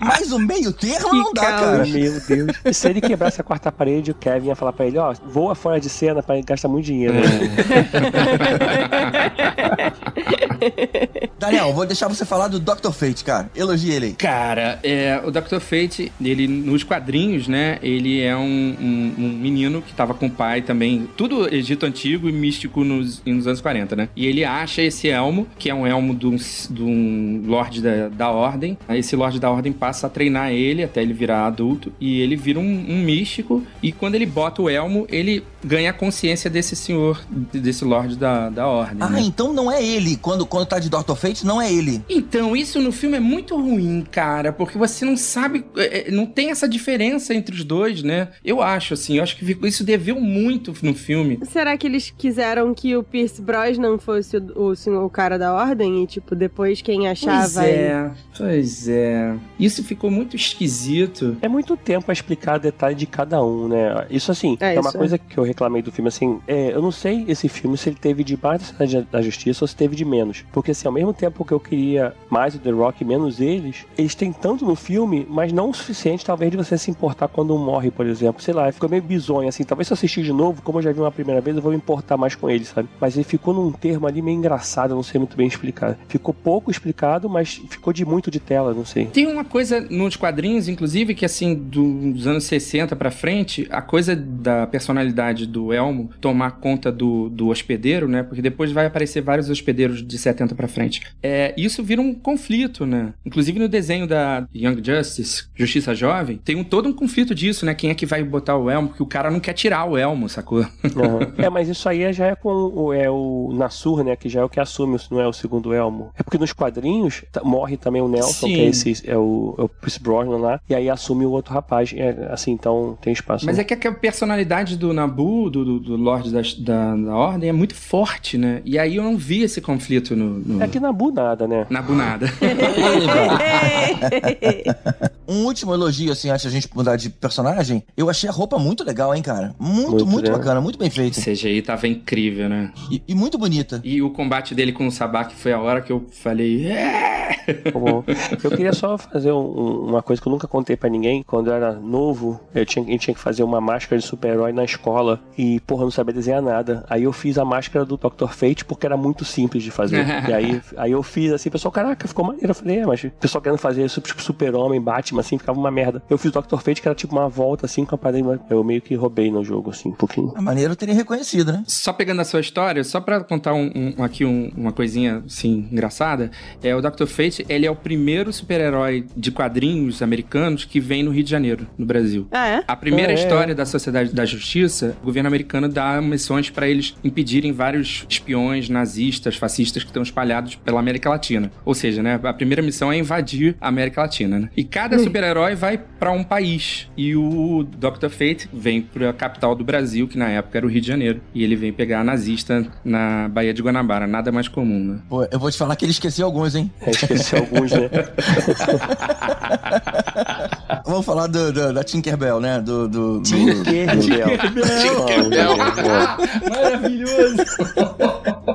mas o meio termo não dá, cara. Meu Deus. E se ele quebrasse a quarta parede, o Kevin ia falar pra ele, ó, voa fora de cena pra gastar muito dinheiro. né? Daniel, vou deixar você falar do Dr. Fate, cara. Elogie ele aí. Cara, é, o Dr. Fate, ele nos quadrinhos, né? Ele é um, um- um menino que tava com o pai também, tudo Egito antigo e místico nos, nos anos 40, né? E ele acha esse elmo, que é um elmo de um, de um lorde da, da ordem. Esse lorde da ordem passa a treinar ele até ele virar adulto e ele vira um, um místico. E quando ele bota o elmo, ele ganha a consciência desse senhor, desse lorde da, da ordem. Ah, né? então não é ele. Quando, quando tá de Dr. Fate, não é ele. Então, isso no filme é muito ruim, cara, porque você não sabe, é, é, não tem essa diferença entre os dois, né? Eu acho, assim, eu acho que isso deveu muito no filme. Será que eles quiseram que o Pierce Brosnan fosse o, o, o cara da ordem? E, tipo, depois quem achava... Pois é, pois é. Isso ficou muito esquisito. É muito tempo a explicar detalhe de cada um, né? Isso assim, É, é, uma isso é. coisa que eu reclamei do filme, assim, é, eu não sei esse filme se ele teve de mais da Cidade da Justiça ou se teve de menos. Porque assim, ao mesmo tempo que eu queria mais o The Rock menos eles, eles têm tanto no filme, mas não o suficiente, talvez, de você se importar quando um morre, por exemplo. Sei lá, ficou meio bizonho, assim. Talvez se eu assistir de novo, como eu já vi uma primeira vez, eu vou me importar mais com ele, sabe? Mas ele ficou num termo ali meio engraçado, não sei muito bem explicar. Ficou pouco explicado, mas ficou de muito de tela, não sei. Tem uma coisa nos quadrinhos, inclusive, que assim, dos anos 60 pra frente, a coisa da personalidade do Elmo tomar conta do, do hospedeiro, né? Porque depois vai aparecer vários hospedeiros de 70 pra frente. É, isso vira um conflito, né? Inclusive no desenho da Young Justice, Justiça Jovem, tem um, todo um conflito disso, né? Quem é que vai botar o Elmo? Porque o cara não quer tirar o Elmo, sacou? Aham. é, mas isso aí já é com o, é o Nassur, né? Que já é o que assume, não é o segundo Elmo. É porque nos quadrinhos tá- morre também o Nelson, Sim. que é esse é o, é o Chris Brosnan lá, e aí assume o outro rapaz. É, assim, então tem espaço. Mas né? é que a personalidade do Nabu, do, do, do Lorde da, da, da Ordem, é muito forte, né? E aí eu não vi esse conflito no, no É que Nabu nada, né? Nabu nada. Um último elogio, assim, antes da gente mudar de personagem. Eu achei a roupa muito legal, hein, cara? Muito, muito, Muito, bacana, muito bem feita. O CGI tava incrível, né? E, e muito bonita. E o combate dele com o Sabak foi a hora que eu falei. "É!" Bom, eu queria só fazer um- uma coisa que eu nunca contei pra ninguém. Quando eu era novo, eu tinha, a gente tinha que fazer uma máscara de super-herói na escola e, porra, eu não sabia desenhar nada. Aí eu fiz a máscara do Dr. Fate porque era muito simples de fazer. e aí, aí eu fiz assim, o pessoal, caraca, ficou maneiro. Eu falei, é, mas o pessoal querendo fazer isso, tipo super-homem, Batman, assim, ficava uma merda. Eu fiz o Dr. Fate que era tipo uma volta assim com a parede. Eu meio que roubei no jogo, assim, um pouquinho. A maneira eu teria reconhecido, né? Só pegando a sua história, só pra contar um, um- aqui um- uma coisinha assim engraçada, é o Dr. Fate, ele é o primeiro super-herói de quadrinhos americanos que vem no Rio de Janeiro, no Brasil. Ah, é? A primeira É, é. história da Sociedade da Justiça, o governo americano dá missões pra eles impedirem vários espiões nazistas, fascistas que estão espalhados pela América Latina. Ou seja, né, a primeira missão é invadir a América Latina, né? E cada super-herói vai pra um país. E o Dr. Fate vem pra capital do Brasil, que na época era o Rio de Janeiro. E ele vem pegar a nazista na Baía de Guanabara, nada mais comum, né? Pô, eu vou te falar que ele esqueceu alguns, hein? É, esqueci alguns, né? Vamos falar do, do- da Tinkerbell, né? Do. do, do- Tinkerbell. Tinkerbell. Maravilhoso!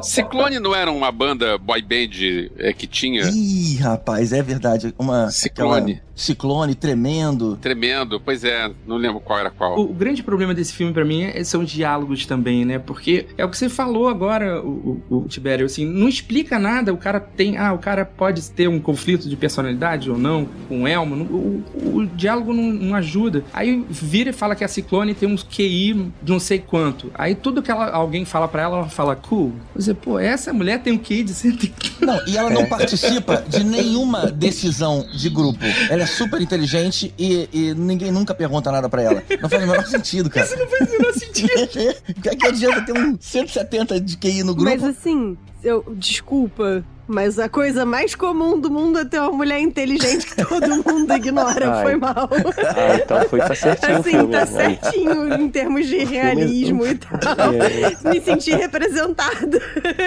Ciclone não era uma banda boy band é, que tinha Ih, rapaz, é verdade. Uma. Ciclone. Ciclone tremendo. tremendo? Pois é, não lembro qual era qual. O, o grande problema desse filme pra mim é- são os diálogos também, né? Porque é o que você falou agora, o, o, o Tibério, assim, não explica nada. O cara tem, ah, o cara pode ter um conflito de personalidade ou não com o Elmo. não- O, o, o diálogo não, não ajuda. Aí vira e fala que a Ciclone tem um QI de não sei quanto. Aí tudo que ela, alguém fala pra ela, ela fala cool. Você, pô, essa mulher tem um QI de 100 Não, e ela não participa de nenhuma decisão de grupo. Ela é super inteligente e, e ninguém nunca pergunta nada pra ela. Não faz o menor sentido, cara. Isso não faz o menor sentido. O que que adianta ter um 170 de QI no grupo? Mas assim, eu, desculpa, mas a coisa mais comum do mundo é ter uma mulher inteligente que todo mundo ignora. Ai. Foi mal. Ah, então foi, tá certinho Assim, filme. tá Aí. certinho em termos de realismo e tal. É. Me senti representada.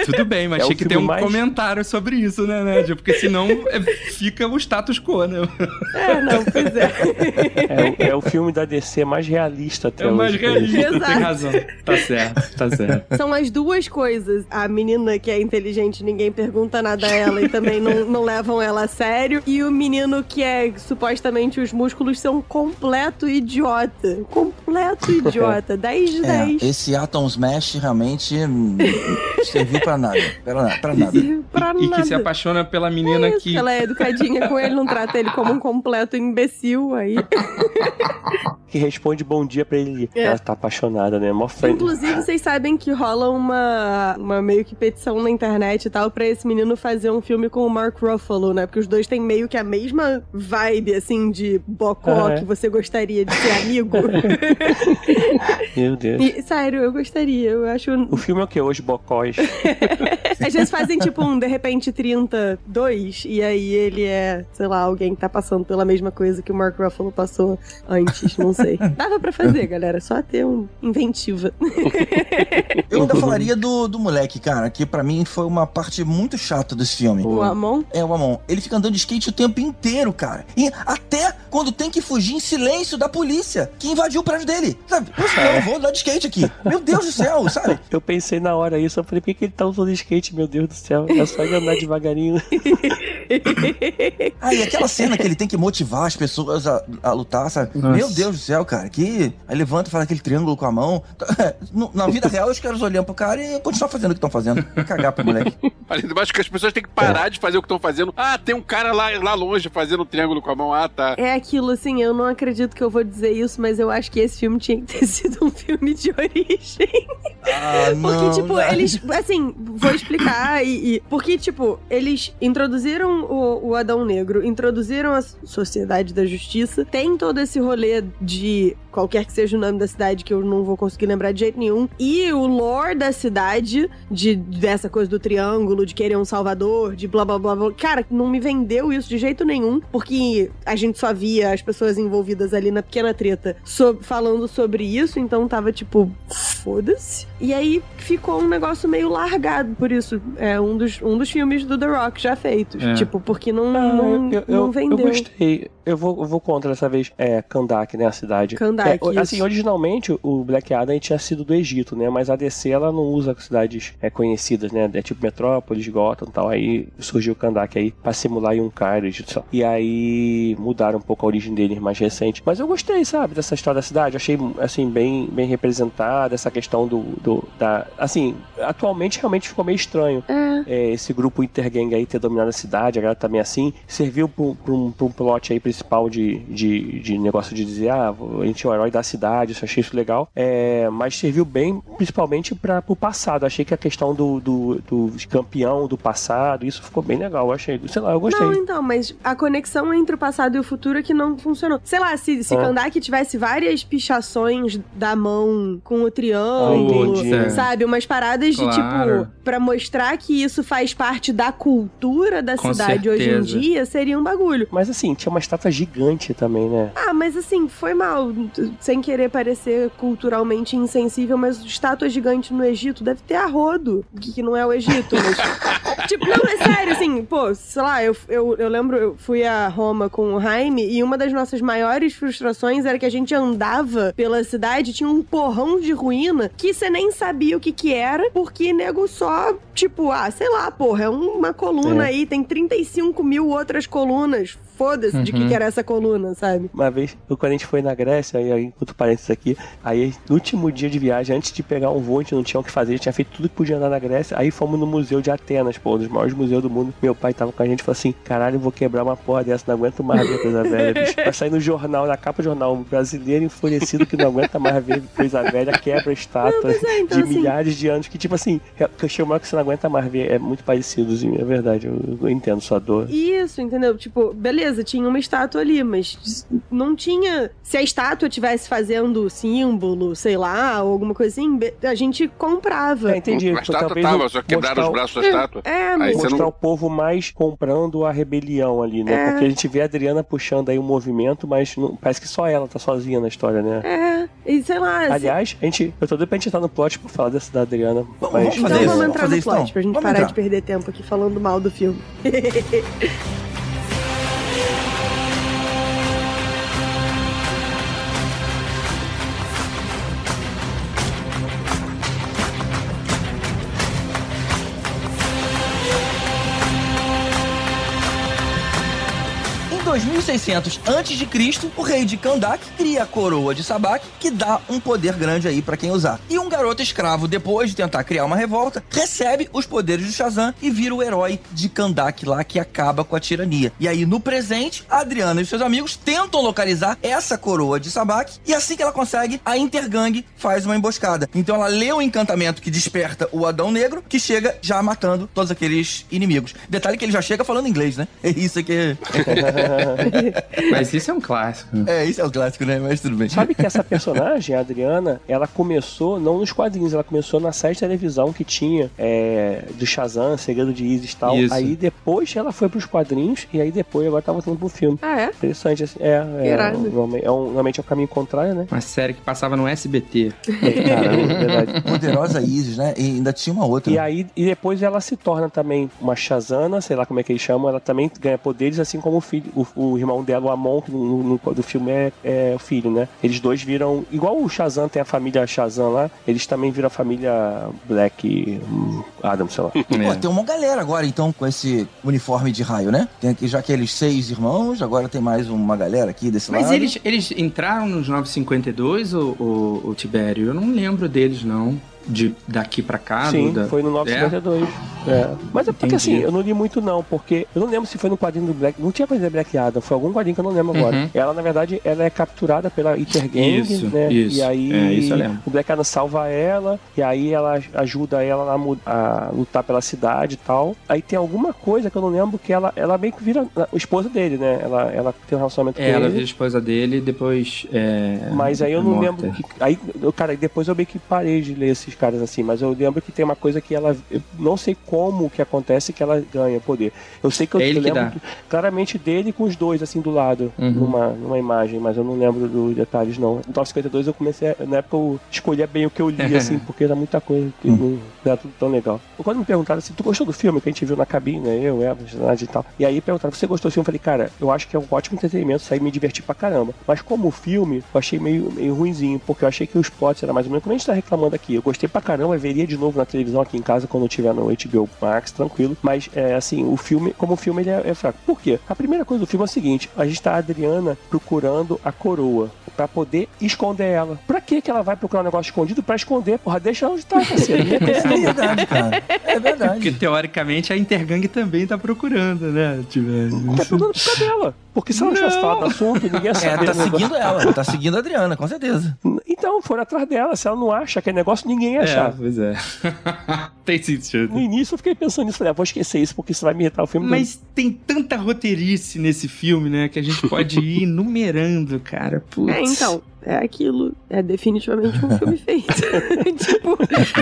Tudo bem, mas É tinha que ter um mais- comentário sobre isso, né, Nédia? Porque senão é, fica o status quo, né? É, não, pois é. É, o- é o filme da DC mais realista até É o mais hoje. realista, tem razão. Tá certo, tá certo. São as duas coisas. A menina que é inteligente, ninguém pergunta nada a ela e também não, não levam ela a sério. E o menino que é, supostamente, os músculos são completo idiota. Completo idiota. 10 de É, 10. esse Atom Smash realmente serviu pra nada. Pra, na- pra nada. Pra E nada. que se apaixona pela menina É isso, que. Ela é educadinha com ele, não trata ele como um completo imbecil aí. Que responde bom dia pra ele. É. Ela tá apaixonada, né? Mó. Inclusive, vocês sabem que rola uma, uma meio que petição na internet e tal pra esse menino fazer um filme com o Mark Ruffalo, né? Porque os dois têm meio que a mesma vibe, assim, de bocó é? que você gostaria de ser amigo. Meu Deus. E, sério, eu gostaria. Eu acho. O filme é o que hoje, Bocós? Às vezes fazem tipo um de repente 32 e aí ele é, sei lá, alguém que tá passando pela mesma coisa que o Mark Ruffalo passou antes, não sei. Dava pra fazer, galera, só ter um inventiva. Eu ainda falaria do, do moleque, cara, que pra mim foi uma parte muito chata desse filme. O Amon. É, o Amon. Ele fica andando de skate o tempo inteiro, cara. E até quando tem que fugir em silêncio da polícia, que invadiu o prédio dele. Sabe? Poxa, eu vou andar de skate aqui. Meu Deus do céu, sabe? Eu pensei na hora isso, eu falei, por que, que ele tá usando skate, meu Deus do céu? É só ele andar devagarinho. Ah, e aquela cena que ele tem que motivar as pessoas a, a lutar, sabe? Nossa. Meu Deus do céu, cara. Que. Aí levanta e faz aquele triângulo com a mão. Na vida real, os caras olham pro cara e continuam fazendo o que estão fazendo. Cagar pro moleque. Além do mais que as pessoas têm que parar de fazer o que estão fazendo. Ah, tem um cara lá, lá longe fazendo um triângulo com a mão. Ah, tá. É aquilo assim, eu não acredito que eu vou dizer isso, mas eu acho que esse filme tinha que ter sido um filme de origem. Ah, Porque, não. tipo, né? eles. Assim, vou explicar e. e- porque, tipo, eles introduziram o, o Adão Negro, introduziram a Sociedade da Justiça, tem todo esse rolê de qualquer que seja o nome da cidade que eu não vou conseguir lembrar de jeito nenhum. E o lore da cidade, de dessa coisa do triângulo, de querer um salvador, de blá blá blá blá. Cara, não me vendeu isso de jeito nenhum, porque a gente só via as pessoas envolvidas ali na pequena treta so- falando sobre isso, então tava tipo, foda-se. E aí ficou um negócio meio largado, por isso. É um dos, um dos filmes do The Rock já feitos. É. Tipo, porque não, Ah, não, eu, não eu, vendeu. eu gostei. Eu vou, eu vou contra dessa vez. É, Kandak, né? A cidade. Kandak, É, assim, originalmente o Black Adam tinha sido do Egito, né? Mas a DC ela não usa cidades é, conhecidas, né? É tipo Metrópolis, Gotham e tal. Aí surgiu o Kandak aí pra simular um cara Egito. só. E aí mudaram um pouco a origem dele mais recente. Mas eu gostei, sabe, dessa história da cidade. Achei, assim, bem, bem representada essa questão do, do da. Assim, atualmente realmente ficou meio estranho é, esse grupo intergang aí ter dominado a cidade, a galera também assim, serviu pra um, pra um, pra um plot aí principal de, de, de negócio de dizer, ah, a gente é o herói da cidade, isso eu achei isso legal, é, mas serviu bem principalmente para pro passado, achei que a questão do, do, do campeão do passado, isso ficou bem legal, eu achei, sei lá, eu gostei. Não, então, mas a conexão entre o passado e o futuro é que não funcionou. Sei lá, se, se Ah. Kandak tivesse várias pichações da mão com o triângulo, entendi. sabe? Umas paradas de Claro. tipo, pra mostrar que isso faz parte da cultura da Com cidade hoje em certeza. dia, seria um bagulho. Mas assim, tinha uma estátua gigante também, né? Ah, mas assim, foi mal. Sem querer parecer culturalmente insensível, mas estátua gigante no Egito deve ter a rodo, que que não é o Egito, mas. tipo, não, é sério, assim, pô, sei lá, eu, eu, eu lembro, eu fui a Roma com o Jaime e uma das nossas maiores frustrações era que a gente andava pela cidade, tinha um porrão de ruína que você nem sabia o que que era, porque nego só, tipo, ah, sei lá, porra, é uma coluna É. aí, tem 35 mil outras colunas. Foda-se de que Uhum. que era essa coluna, sabe? Uma vez, quando a gente foi na Grécia, e aí, enquanto parênteses aqui, aí no último dia de viagem, antes de pegar um voo, a gente não tinha o que fazer, a gente tinha feito tudo que podia andar na Grécia, aí fomos no Museu de Atenas, pô, um dos maiores museus do mundo. Meu pai tava com a gente e falou assim: caralho, eu vou quebrar uma porra dessa, não aguento mais ver coisa velha, bicho. Vai sair no jornal, na capa do jornal, um brasileiro enfurecido que não aguenta mais ver coisa velha, quebra a estátua pois é, então, de assim- milhares de anos, que tipo assim, que achei uma que você não aguenta mais ver, é muito parecido, assim, é verdade, eu, eu entendo sua dor. Isso, entendeu? Tipo, beleza, tinha uma estátua ali, mas não tinha. Se a estátua tivesse fazendo símbolo, sei lá, ou alguma coisa assim, a gente comprava. É, entendi. A estátua Talvez tava, só quebraram os braços da estátua. É, Aí mas. você mostrar não... o povo mais comprando a rebelião ali, né? É. Porque a gente vê a Adriana puxando aí o movimento, mas não- parece que só ela tá sozinha na história, né? É, e sei lá. se- Aliás, a gente, eu tô doido pra gente entrar no plot por falar dessa da Adriana. Vamos- mas... vamos então fazer vamos isso, entrar fazer no isso, plot então. pra gente Vamos parar entrar. de perder tempo aqui falando mal do filme. 2600 a.C., o rei de Kandak cria a coroa de Sabak, que dá um poder grande aí pra quem usar. E um garoto escravo, depois de tentar criar uma revolta, recebe os poderes do Shazam e vira o herói de Kandak lá que acaba com a tirania. E aí, no presente, Adriana e seus amigos tentam localizar essa coroa de Sabak e assim que ela consegue, a Intergang faz uma emboscada. Então ela lê o encantamento que desperta o Adão Negro, que chega já matando todos aqueles inimigos. Detalhe que ele já chega falando inglês, né? É isso que Mas isso é um clássico. É, isso é o clássico, né? Mas tudo bem. Sabe que essa personagem, a Adriana, ela começou não nos quadrinhos, ela começou na série de televisão que tinha é, do Shazam, Segredo de Isis e tal. Isso. Aí depois ela foi pros quadrinhos e aí depois agora tá voltando pro filme. Ah, é? Interessante, assim. É, é, normalmente, é um, normalmente é o caminho contrário, né? Uma série que passava no SBT. Caramba, é verdade. Poderosa Isis, né? E ainda tinha uma outra. E aí, e depois ela se torna também uma Shazana, sei lá como é que eles chamam, ela também ganha poderes, assim como o filho, o, o irmão dela, o Amon, que no, no- do filme é, é o filho, né? Eles dois viram, igual o Shazam tem a família Shazam lá, eles também viram a família Black hum, Adam, sei lá. Pô, tem uma galera agora, então, com esse uniforme de raio, né? Tem aqui já aqueles seis irmãos, agora tem mais uma galera aqui desse Mas lado. eles, eles entraram nos 952, o, o, o Tibério? Eu não lembro deles, não. De daqui pra cá. Sim, da- foi no 952. É. Mas é porque Entendi. assim, eu não li muito não, porque eu não lembro se foi no quadrinho do Black. Não tinha coisa da Black Adam, foi algum quadrinho que eu não lembro agora. Uhum. Ela, na verdade, ela é capturada pela Intergang, Isso, né? isso. E aí É, isso o Black Adam salva ela, e aí ela ajuda ela a, a lutar pela cidade e tal. Aí tem alguma coisa que eu não lembro que ela, ela meio que vira a esposa dele, né? Ela, ela tem um relacionamento É, com ela ele. vira a esposa dele e depois. É, Mas aí eu é não morta. lembro. Que, aí, cara, depois eu meio que parei de ler esses, esses caras assim, mas eu lembro que tem uma coisa que ela. Eu não sei como que acontece que ela ganha poder. Eu sei que eu, É ele eu que lembro do- claramente dele com os dois, assim, do lado, Uhum. numa, numa imagem, mas eu não lembro dos detalhes, não. No 952 eu comecei. a- Na época eu escolhia bem o que eu li, assim, porque era muita coisa que não, não era tudo tão legal. Quando me perguntaram assim, tu gostou do filme que a gente viu na cabine, né? Eu, Eva, e tal. E aí perguntaram, você gostou do filme? Eu falei, cara, eu acho que é um ótimo entretenimento, saí me divertir pra caramba. Mas como filme, eu achei meio, meio ruinzinho, porque eu achei que os plots era mais ou menos como a gente tá reclamando aqui. Eu gostei pra caramba, veria de novo na televisão aqui em casa quando eu tiver no HBO Max, tranquilo. Mas, é, assim, o filme, como filme, ele é, é fraco. Por quê? A primeira coisa do filme é o seguinte: a gente tá a Adriana procurando a coroa pra poder esconder ela. Pra que que ela vai procurar um negócio escondido? Pra esconder, porra, deixa ela onde tá, parceiro. Não é É verdade, cara. É verdade. Porque teoricamente a Intergang também tá procurando, né? Tipo, Tá procurando por causa dela. Porque se ela não tivesse falado do assunto, ninguém ia É, saber. tá do negócio. seguindo ela, tá seguindo a Adriana, com certeza. Então, foram atrás dela. Se ela não acha aquele negócio, ninguém ia É, achar. pois é. Tem sentido. No início eu fiquei pensando nisso, falei, ah, vou esquecer isso porque isso vai me irritar o filme. Mas tem tanta roteirice nesse filme, né? Que a gente pode ir numerando, cara. Putz. É, então, é aquilo. É definitivamente um filme feito. tipo,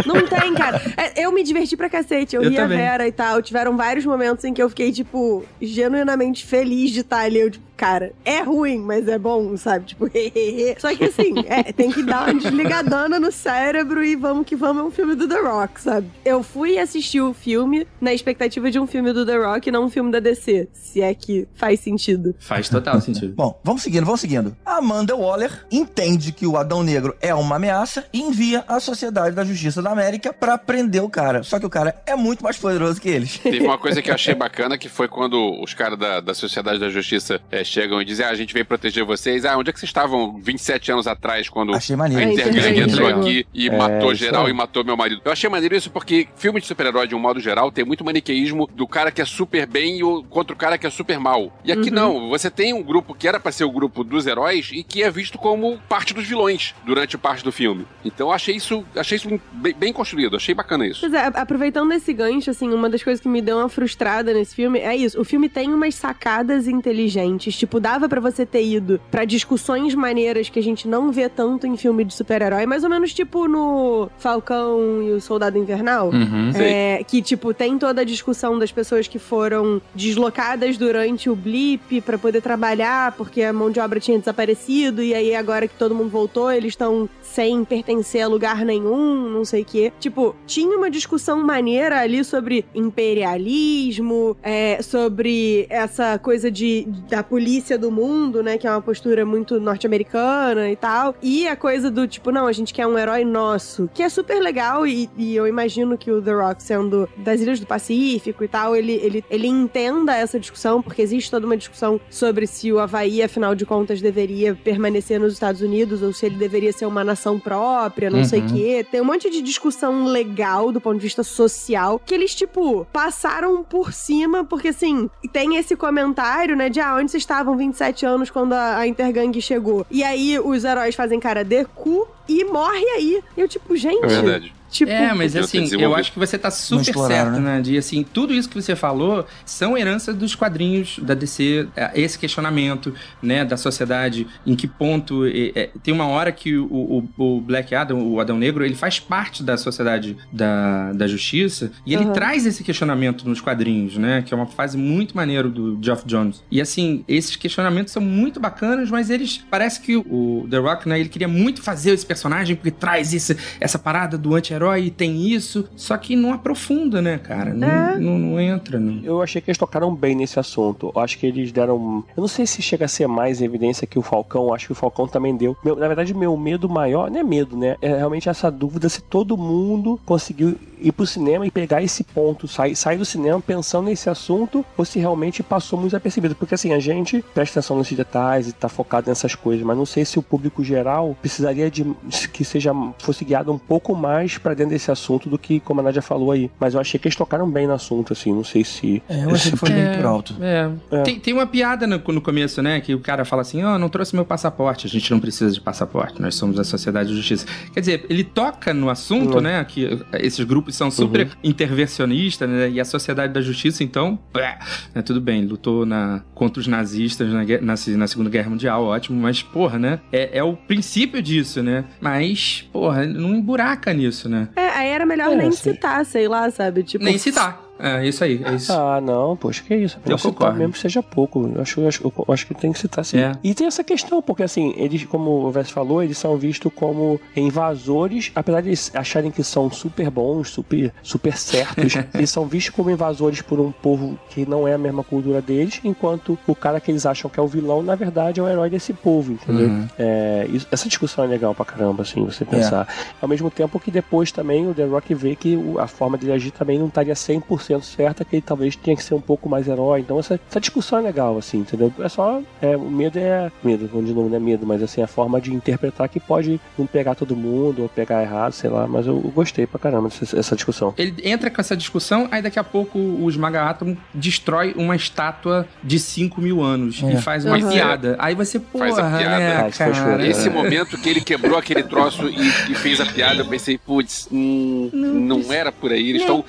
não tem, cara. É, eu me diverti pra cacete. Eu, Eu ri a. Vera e tal. Tiveram vários momentos em que eu fiquei, tipo, genuinamente feliz de estar ali. Eu, tipo, cara, é ruim, mas é bom, sabe? Tipo, hehehe. Só que assim, é, tem que dar uma desligadona no cérebro e vamos que vamos, é um filme do The Rock, sabe? Eu fui assistir o filme na expectativa de um filme do The Rock e não um filme da DC. Se é que faz sentido. Faz total sentido. Bom, vamos seguindo, vamos seguindo. Amanda Waller entende que o Adão Negro é uma ameaça e envia a Sociedade da Justiça da América pra prender o cara. Só que o cara é muito mais poderoso que eles. Teve uma coisa que eu achei bacana, que foi quando os caras da, da Sociedade da Justiça eh, chegam e dizem, ah, a gente veio proteger vocês. Ah, onde é que vocês estavam 27 anos atrás, quando Achei a maneiro. Intergang Intergang entrou aqui e É, matou geral aí. e matou meu marido. Eu achei maneiro isso porque filme de super-herói, de um modo geral, tem muito maniqueísmo do cara que é super bem e o, contra o cara que é super mal. E aqui Uhum. não, você tem um grupo que era pra ser o grupo dos heróis e que é visto como parte dos vilões durante parte do filme. Então eu achei isso, achei isso bem, bem construído, achei bacana isso. Pois é, aproveitando esse gancho, assim, uma das coisas que me deu uma frustrada nesse filme é isso. O filme tem umas sacadas inteligentes. Tipo, dava pra você ter ido pra discussões maneiras que a gente não vê tanto em filme de super-herói. Mais ou menos tipo no Falcão e o Soldado Invernal. Uhum. É, que, tipo, tem toda a discussão das pessoas que foram deslocadas durante o blip pra poder trabalhar, porque a mão de obra tinha desaparecido, e aí agora que todo mundo voltou, eles estão sem pertencer a lugar nenhum, não sei o quê. Tipo, tinha uma discussão maneira ali sobre imperialismo, é, sobre essa coisa de, da polícia do mundo, né, que é uma postura muito norte-americana e tal, e a coisa do tipo, não, a gente quer um herói nosso, que é super legal e, e eu imagino que o The Rock sendo das Ilhas do Pacífico e tal, ele, ele, ele entenda essa discussão, porque existe toda uma discussão sobre se o Havaí, afinal de contas, deveria permanecer nos Estados Unidos ou se ele deveria ser uma nação própria, não sei o Uhum. quê. Tem um monte de discussão legal do ponto de vista social que eles, tipo, passaram por cima, porque assim, tem esse comentário, né, de ah, onde vocês estavam 27 anos quando a, a Intergang chegou? E aí os heróis fazem cara de cu e morre aí. E eu, tipo, gente. É verdade. Tipo, É, mas assim, eu acho que você tá super certo, né? De assim, tudo isso que você falou são heranças dos quadrinhos da DC, é, esse questionamento, né, da sociedade, em que ponto. é, é, tem uma hora que o, o, o Black Adam, o Adão Negro, ele faz parte da sociedade da, da justiça e ele Aham. traz esse questionamento nos quadrinhos, né? Que é uma fase muito maneiro do Geoff Jones. E assim, esses questionamentos são muito bacanas, mas eles. Parece que o The Rock, né, ele queria muito fazer esse personagem porque traz esse, essa parada do anti-herói e tem isso, só que não aprofunda, né, cara? Não, É. não, não entra, não. Eu achei que eles tocaram bem nesse assunto. Eu acho que eles deram. Eu não sei se chega a ser mais evidência que o Falcão. Eu acho que o Falcão também deu. Meu- na verdade, meu medo maior, não é medo, né? É realmente essa dúvida se todo mundo conseguiu ir pro cinema e pegar esse ponto, sair, sair do cinema pensando nesse assunto, ou se realmente passou muito desapercebido. Porque assim, a gente presta atenção nesses detalhes e tá focado nessas coisas, mas não sei se o público geral precisaria de que seja fosse guiado um pouco mais pra dentro desse assunto do que, como a Nadia falou aí. Mas eu achei que eles tocaram bem no assunto, assim, não sei se. É, eu achei que foi bem por alto. É. É. Tem, tem uma piada no, no começo, né? Que o cara fala assim: Ó, não trouxe meu passaporte. A gente não precisa de passaporte. Nós somos a Sociedade de Justiça. Quer dizer, ele toca no assunto, Uhum. né? Que esses grupos são super Uhum. intervencionistas, né? E a Sociedade da Justiça, então, pé, né, tudo bem, lutou na, contra os nazistas na, na, na Segunda Guerra Mundial, ótimo, mas, porra, né? É, é o princípio disso, né? Mas, porra, não emburaca nisso, né? É, aí era melhor É, nem sim. citar, sei lá, sabe? Tipo, Nem citar. É isso aí, é isso. Ah, não, poxa, que isso. Eu concordo. mesmo que seja pouco. Eu acho, eu acho, eu acho que tem que citar sim. É. E tem essa questão, porque assim, eles, como o Vess falou, eles são vistos como invasores, apesar de eles acharem que são super bons, super, super certos, eles são vistos como invasores por um povo que não é a mesma cultura deles, enquanto o cara que eles acham que é o vilão, na verdade, é o herói desse povo, entendeu? Uhum. É, isso- essa discussão é legal pra caramba, assim, você pensar. Ao mesmo tempo que depois também o The Rock vê que a forma dele agir também não estaria 100% certa, que ele talvez tinha que ser um pouco mais herói. Então essa, essa discussão é legal, assim, entendeu? É só. É, o medo é. Medo, de novo, não é medo, mas assim, a forma de interpretar que pode não pegar todo mundo ou pegar errado, sei lá. Mas eu, eu gostei pra caramba dessa, dessa discussão. Ele entra com essa discussão, aí daqui a pouco o Esmaga Átomo destrói uma estátua de 5 mil anos É. e faz uma Uhum. piada. Aí você, porra, Faz a piada. né, Ah, isso foi cara? É. momento que ele quebrou aquele troço e, e fez a piada, eu pensei, putz, hum, não, era por aí. Eles estão.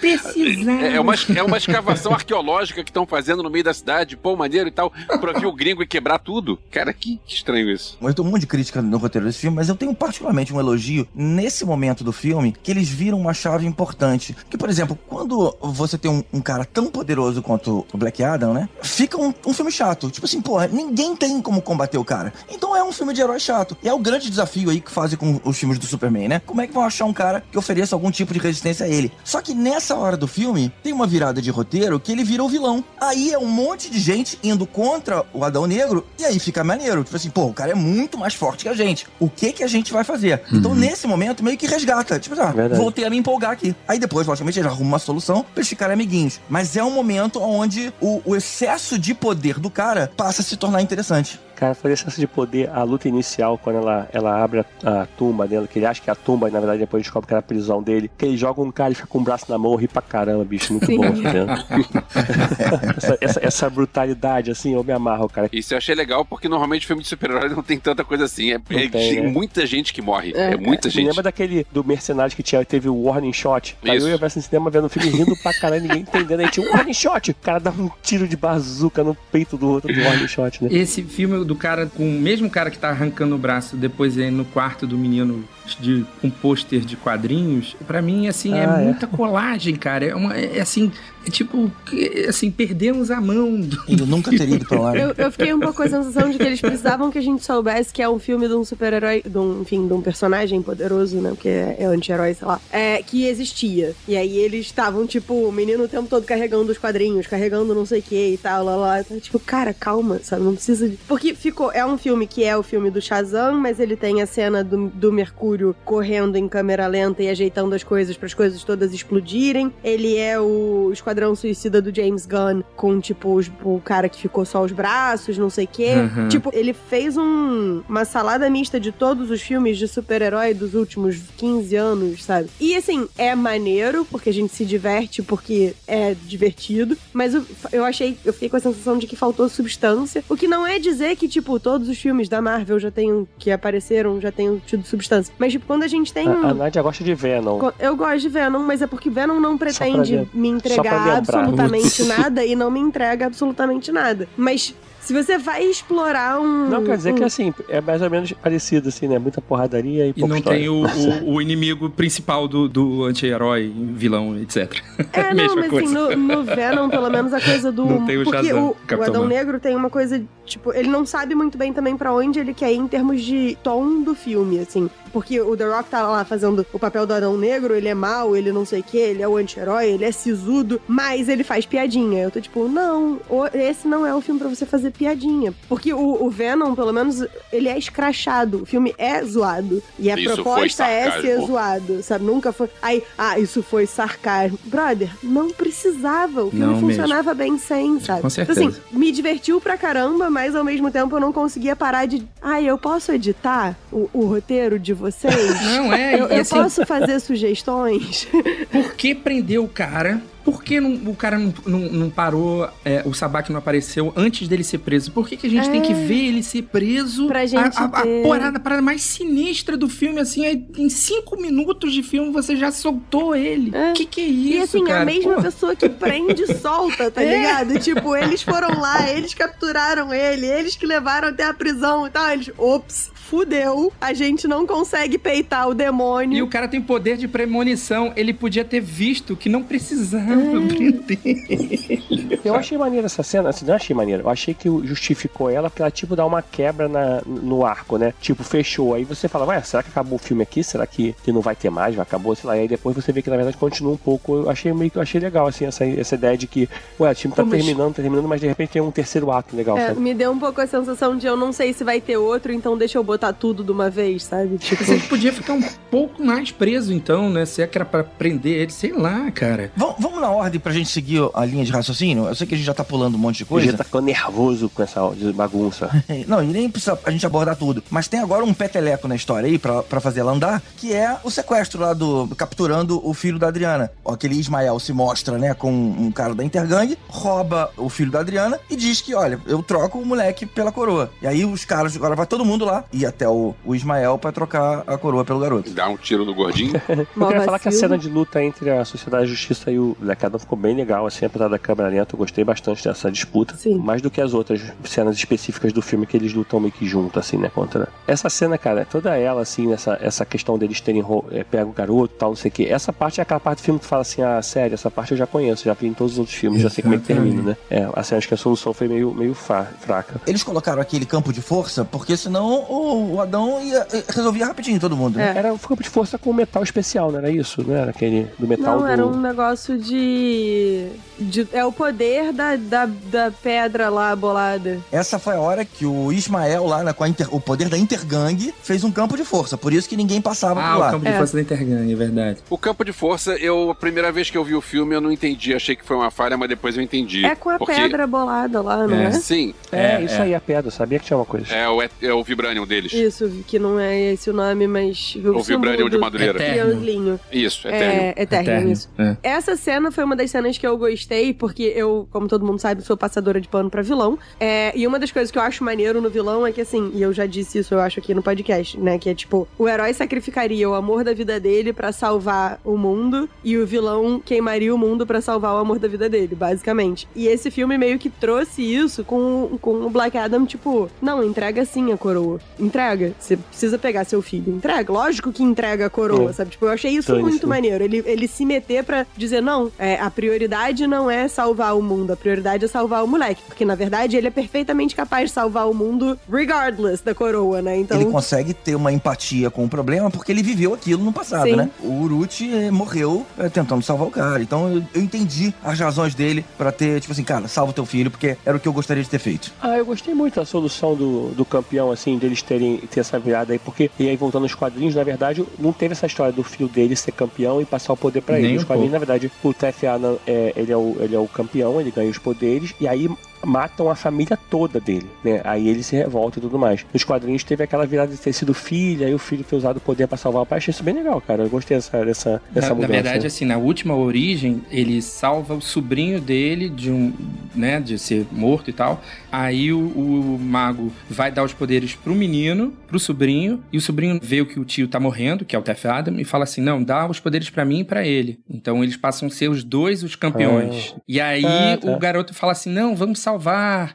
É, é uma, é uma escavação arqueológica que estão fazendo no meio da cidade, pô, maneiro e tal, pra vir o gringo e quebrar tudo. Cara, que, que estranho isso. Mas eu tenho um monte de crítica no roteiro desse filme, mas eu tenho particularmente um elogio nesse momento do filme que eles viram uma chave importante. Que, por exemplo, quando você tem um, um cara tão poderoso quanto o Black Adam, né? Fica um, um filme chato. Tipo assim, porra, ninguém tem como combater o cara. Então é um filme de herói chato. E é o grande desafio aí que fazem com os filmes do Superman, né? Como é que vão achar um cara que ofereça algum tipo de resistência a ele? Só que nessa hora do filme, tem uma virada de roteiro que ele vira o vilão. Aí é um monte de gente indo contra o Adão Negro, e aí fica maneiro. Tipo assim, pô, o cara é muito mais forte que a gente. O que que a gente vai fazer? Então, nesse momento, meio que resgata. Tipo, ah, Verdade. voltei a me empolgar aqui. Aí depois, logicamente, ele arruma uma solução pra eles ficarem amiguinhos. Mas é um momento onde o, o excesso de poder do cara passa a se tornar interessante. Cara, foi excesso de poder. A luta inicial, quando ela, ela abre a, a tumba dela, que ele acha que é a tumba, e na verdade depois descobre que era a prisão dele. Que ele joga um cara e fica com o braço na mão, ri pra caramba, bicho. Muito Sim. bom, tá vendo? essa, essa, essa brutalidade, assim, eu me amarro, cara. Isso eu achei legal porque normalmente filme de super-herói não tem tanta coisa assim. É, é- tem, tem né? muita gente que morre. É. É, muita Me gente. lembra daquele do Mercenário que tinha, teve o Warning Shot? Aí eu ia ver no cinema vendo o filme rindo pra caralho, ninguém entendendo. Aí tinha um Warning Shot. O cara dava um tiro de bazuca no peito do outro do Warning Shot, né? Esse filme do cara, com o mesmo cara que tá arrancando o braço, depois aí no quarto do menino de um pôster de quadrinhos, pra mim, assim, é, Ah, é. muita colagem, cara. É, uma, é assim, é tipo, que, assim, perdemos a mão. do- Ele nunca teria ido pra lá. né? Eu, eu fiquei um pouco com a sensação de que eles precisavam que a gente soubesse que é um filme de um super-herói, de um, enfim, de um personagem poderoso, né? Porque é, é anti-herói, sei lá. É, que existia. E aí eles estavam, tipo, o menino o tempo todo carregando os quadrinhos, carregando não sei o que e tal, lá, lá. Então, tipo, cara, calma, sabe? Não precisa de. Porque ficou. É um filme que é o filme do Shazam, mas ele tem a cena do, do Mercúrio correndo em câmera lenta e ajeitando as coisas para as coisas todas explodirem. Ele é o Esquadrão Suicida do James Gunn, com, tipo, os- o cara que ficou só os braços, não sei o quê. Uhum. Tipo, ele fez um, uma salada mista de todos os filmes de super-herói dos últimos 15 anos, sabe? E assim, é maneiro, porque a gente se diverte, porque é divertido. Mas eu, eu achei, eu fiquei com a sensação de que faltou substância. O que não é dizer que, tipo, todos os filmes da Marvel já tenham, que apareceram, já tenham tido substância. Mas, tipo, quando a gente tem A, um. a Nádia gosta de Venom. Eu gosto de Venom, mas é porque Venom não pretende me entregar. Absolutamente nada e não me entrega absolutamente nada. Mas se você vai explorar um. Não, quer dizer um- que assim, é mais ou menos parecido, assim, né? Muita porradaria e E não história. tem o, o- o inimigo principal do, do anti-herói, vilão, etc. É, não, Mesma mas assim, coisa. no, no Venom, pelo menos a coisa do. Não tem o porque Shazam, o, o Adão Marvel. Negro tem uma coisa, tipo, ele não sabe muito bem também pra onde ele quer ir em termos de tom do filme, assim. Porque o The Rock tá lá fazendo o papel do Adão Negro, ele é mau, ele não sei o que, ele é o anti-herói, ele é sisudo, mas ele faz piadinha. Eu tô tipo, não, esse não é o filme pra você fazer piadinha. Porque o, o Venom, pelo menos, ele é escrachado. O filme é zoado. E a Isso proposta é ser zoado, sabe? Nunca foi. Aí, ah, isso foi sarcasmo. Brother, não precisava. O filme Não funcionava bem sem, sabe? Com Então, certeza. assim, me divertiu pra caramba, mas ao mesmo tempo eu não conseguia parar de. Ai, eu posso editar o, o roteiro de vocês? Não, é, Eu, eu assim, posso fazer sugestões? por que prender o cara? Por que não- o cara não, não, não parou, é, o Sabak não apareceu antes dele ser preso? Por que, que a gente tem que ver ele ser preso? Pra gente a, a, a parada, a parada mais sinistra do filme, assim, aí em cinco minutos de filme você já soltou ele. É. Que que é isso, E assim, cara? a mesma Pô. pessoa que prende solta, tá É. ligado? Tipo, eles foram lá, eles capturaram ele, eles que levaram até a prisão e tal. Eles, ops, fudeu, a gente não consegue peitar o demônio. E o cara tem poder de premonição. Ele podia ter visto que não precisava É. prender. Eu achei maneira essa cena, assim, não achei maneira. Eu achei que o- justificou ela porque ela, tipo, dá uma quebra na, no arco, né? Tipo, fechou. Aí você fala, ué, será que acabou o filme aqui? Será que, que não vai ter mais? Já acabou, sei lá. E aí depois você vê que na verdade continua um pouco. Eu achei meio que eu achei legal, assim, essa, essa ideia de que, ué, o time tá mas- terminando, tá terminando, mas de repente tem um terceiro ato legal, É, sabe? me deu um pouco a sensação de eu não sei se vai ter outro, então deixa eu botar tudo de uma vez, sabe? Tipo, Você podia ficar um pouco mais preso, então, né? Se é que era pra prender ele, sei lá, cara. Vam- Vamos na ordem pra gente seguir a linha de raciocínio? Eu sei que a gente já tá pulando um monte de O coisa. G tá ficando nervoso com essa bagunça. Não, e nem precisa a gente abordar tudo. Mas tem agora um peteleco na história aí pra, pra fazer ela andar, que é o sequestro lá do. capturando o filho da Adriana. Ó, aquele Ismael se mostra, né, com um cara da Intergang, rouba o filho da Adriana e diz que, olha, eu troco o moleque pela coroa. E aí os caras, agora vai todo mundo lá e até o, o Ismael pra trocar a coroa pelo garoto. Dá um tiro no gordinho. Eu queria falar que a cena de luta entre a Sociedade da Justiça e o Adam ficou bem legal, assim, apesar da câmera lenta, eu gostei bastante dessa disputa. Sim. Mais do que as outras cenas específicas do filme que eles lutam meio que junto, assim, né, contra... Essa cena, cara, toda ela, assim, essa, essa questão deles terem é, pego o garoto e tal, não sei o quê. Essa parte é aquela parte do filme que fala assim, ah, sério, essa parte eu já conheço, já vi em todos os outros filmes, já sei como é que termina, né? É, assim, acho que a solução foi meio, meio fraca. Eles colocaram aquele campo de força porque senão o, o Adão ia, eh, resolvia rapidinho todo mundo. né? É. Era um campo de força com metal especial, não era isso? Não era aquele do metal Não, do... era um negócio de. de- é o poder da, da, da pedra lá bolada. Essa foi a hora que o Ismael, lá com a inter- o poder da Intergang, fez um campo de força. Por isso que ninguém passava Ah, por o lá. campo de É. força da Intergang, é verdade. O campo de força, eu, a primeira vez que eu vi o filme, eu não entendi. Achei que foi uma falha, mas depois eu entendi. É com a Porque- pedra bolada lá, não É. é? Sim, É, É, isso é. aí, a pedra, sabia que tinha uma coisa. é o, é o Vibranium deles. Isso, que não é esse o nome, mas. O Vibranium de Madureira. Eterno. Triangulinho. Isso, Eterno. É, eterno, Eterno. isso. É. Essa cena foi uma das cenas que eu gostei, porque eu, como todo mundo sabe, sou passadora de pano pra vilão. É, e uma das coisas que eu acho maneiro no vilão é que, assim, e eu já disse isso, eu acho, aqui no podcast, né? Que é tipo, o herói sacrificaria o amor da vida dele pra salvar o mundo, e o vilão queimaria o mundo pra salvar o amor da vida dele, basicamente. E esse filme meio que trouxe isso com, com o Black Adam, tipo, não, entrega sim a coroa. Entrega. Você precisa pegar seu filho. Entrega. Lógico que entrega a coroa, É. sabe? Tipo, eu achei isso Dane-se. muito maneiro. Ele, ele se meter pra dizer, não, é, a prioridade não é salvar o mundo, a prioridade é salvar o moleque. Porque, na verdade, ele é perfeitamente capaz de salvar o mundo regardless da coroa, né? Então. Ele consegue ter uma empatia com o problema porque ele viveu aquilo no passado, Sim. né? O Uruchi eh, morreu eh, tentando salvar o cara. Então eu, eu entendi as razões dele pra ter, tipo assim, cara, salva o teu filho, porque era o que eu gostaria de ter feito. Ah, eu gostei muito da solução do, do campeão, assim, deles terem ter essa virada aí, porque, e aí voltando aos quadrinhos, na verdade, não teve essa história do filho dele ser campeão e passar o poder pra Nem ele. um Os quadrinhos, pouco. na verdade, o TFA, é, ele, é o, ele é o campeão, ele ganha os poderes, e aí matam a família toda dele, né? Aí ele se revolta e tudo mais. Nos quadrinhos teve aquela virada de ter sido filho, aí o filho ter usado o poder pra salvar o pai. Achei isso bem legal, cara. Eu gostei dessa, dessa, dessa na, na mudança. verdade, assim, na última origem, ele salva o sobrinho dele de um, né, de ser morto e tal. Aí o, o mago vai dar os poderes pro menino, pro sobrinho, e o sobrinho vê que o tio tá morrendo, que é o Tef Adam, e fala assim: "Não, dá os poderes pra mim e pra ele". Então eles passam a ser os dois os campeões. E aí Ah, tá. o garoto fala assim: "Não, vamos salvar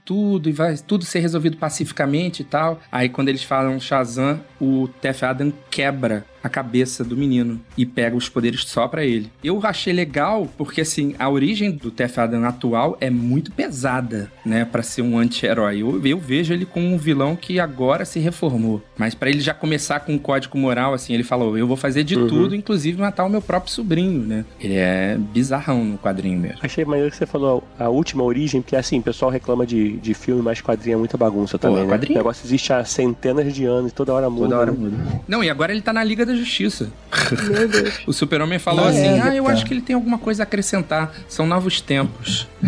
tudo e vai tudo ser resolvido pacificamente e tal". Aí quando eles falam Shazam, o Tef Adam quebra a cabeça do menino e pega os poderes só pra ele. Eu achei legal porque assim, a origem do Tef Adam atual é muito pesada, né, Pra ser um anti-herói. Eu, eu vejo ele como um vilão que agora se reformou, mas pra ele já começar com um código moral assim, ele falou: "Eu vou fazer de Uhum. tudo, inclusive matar o meu próprio sobrinho", né? Ele é bizarrão no quadrinho mesmo. Achei maneiro que você falou a última origem, porque assim, o pessoal reclama de, de filme, mas quadrinho é muita bagunça também, né? quadrinho? O negócio existe há centenas de anos, toda hora muda. Hora muda. Não, e agora ele tá na Liga da Justiça. Meu Deus. O Super-Homem falou assim: é, Ah, eu tá. acho que ele tem alguma coisa a acrescentar. São novos tempos.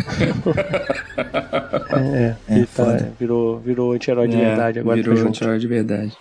É, É, ele tá- virou, virou anti-herói de É, verdade agora. Virou tá junto. anti-herói de verdade.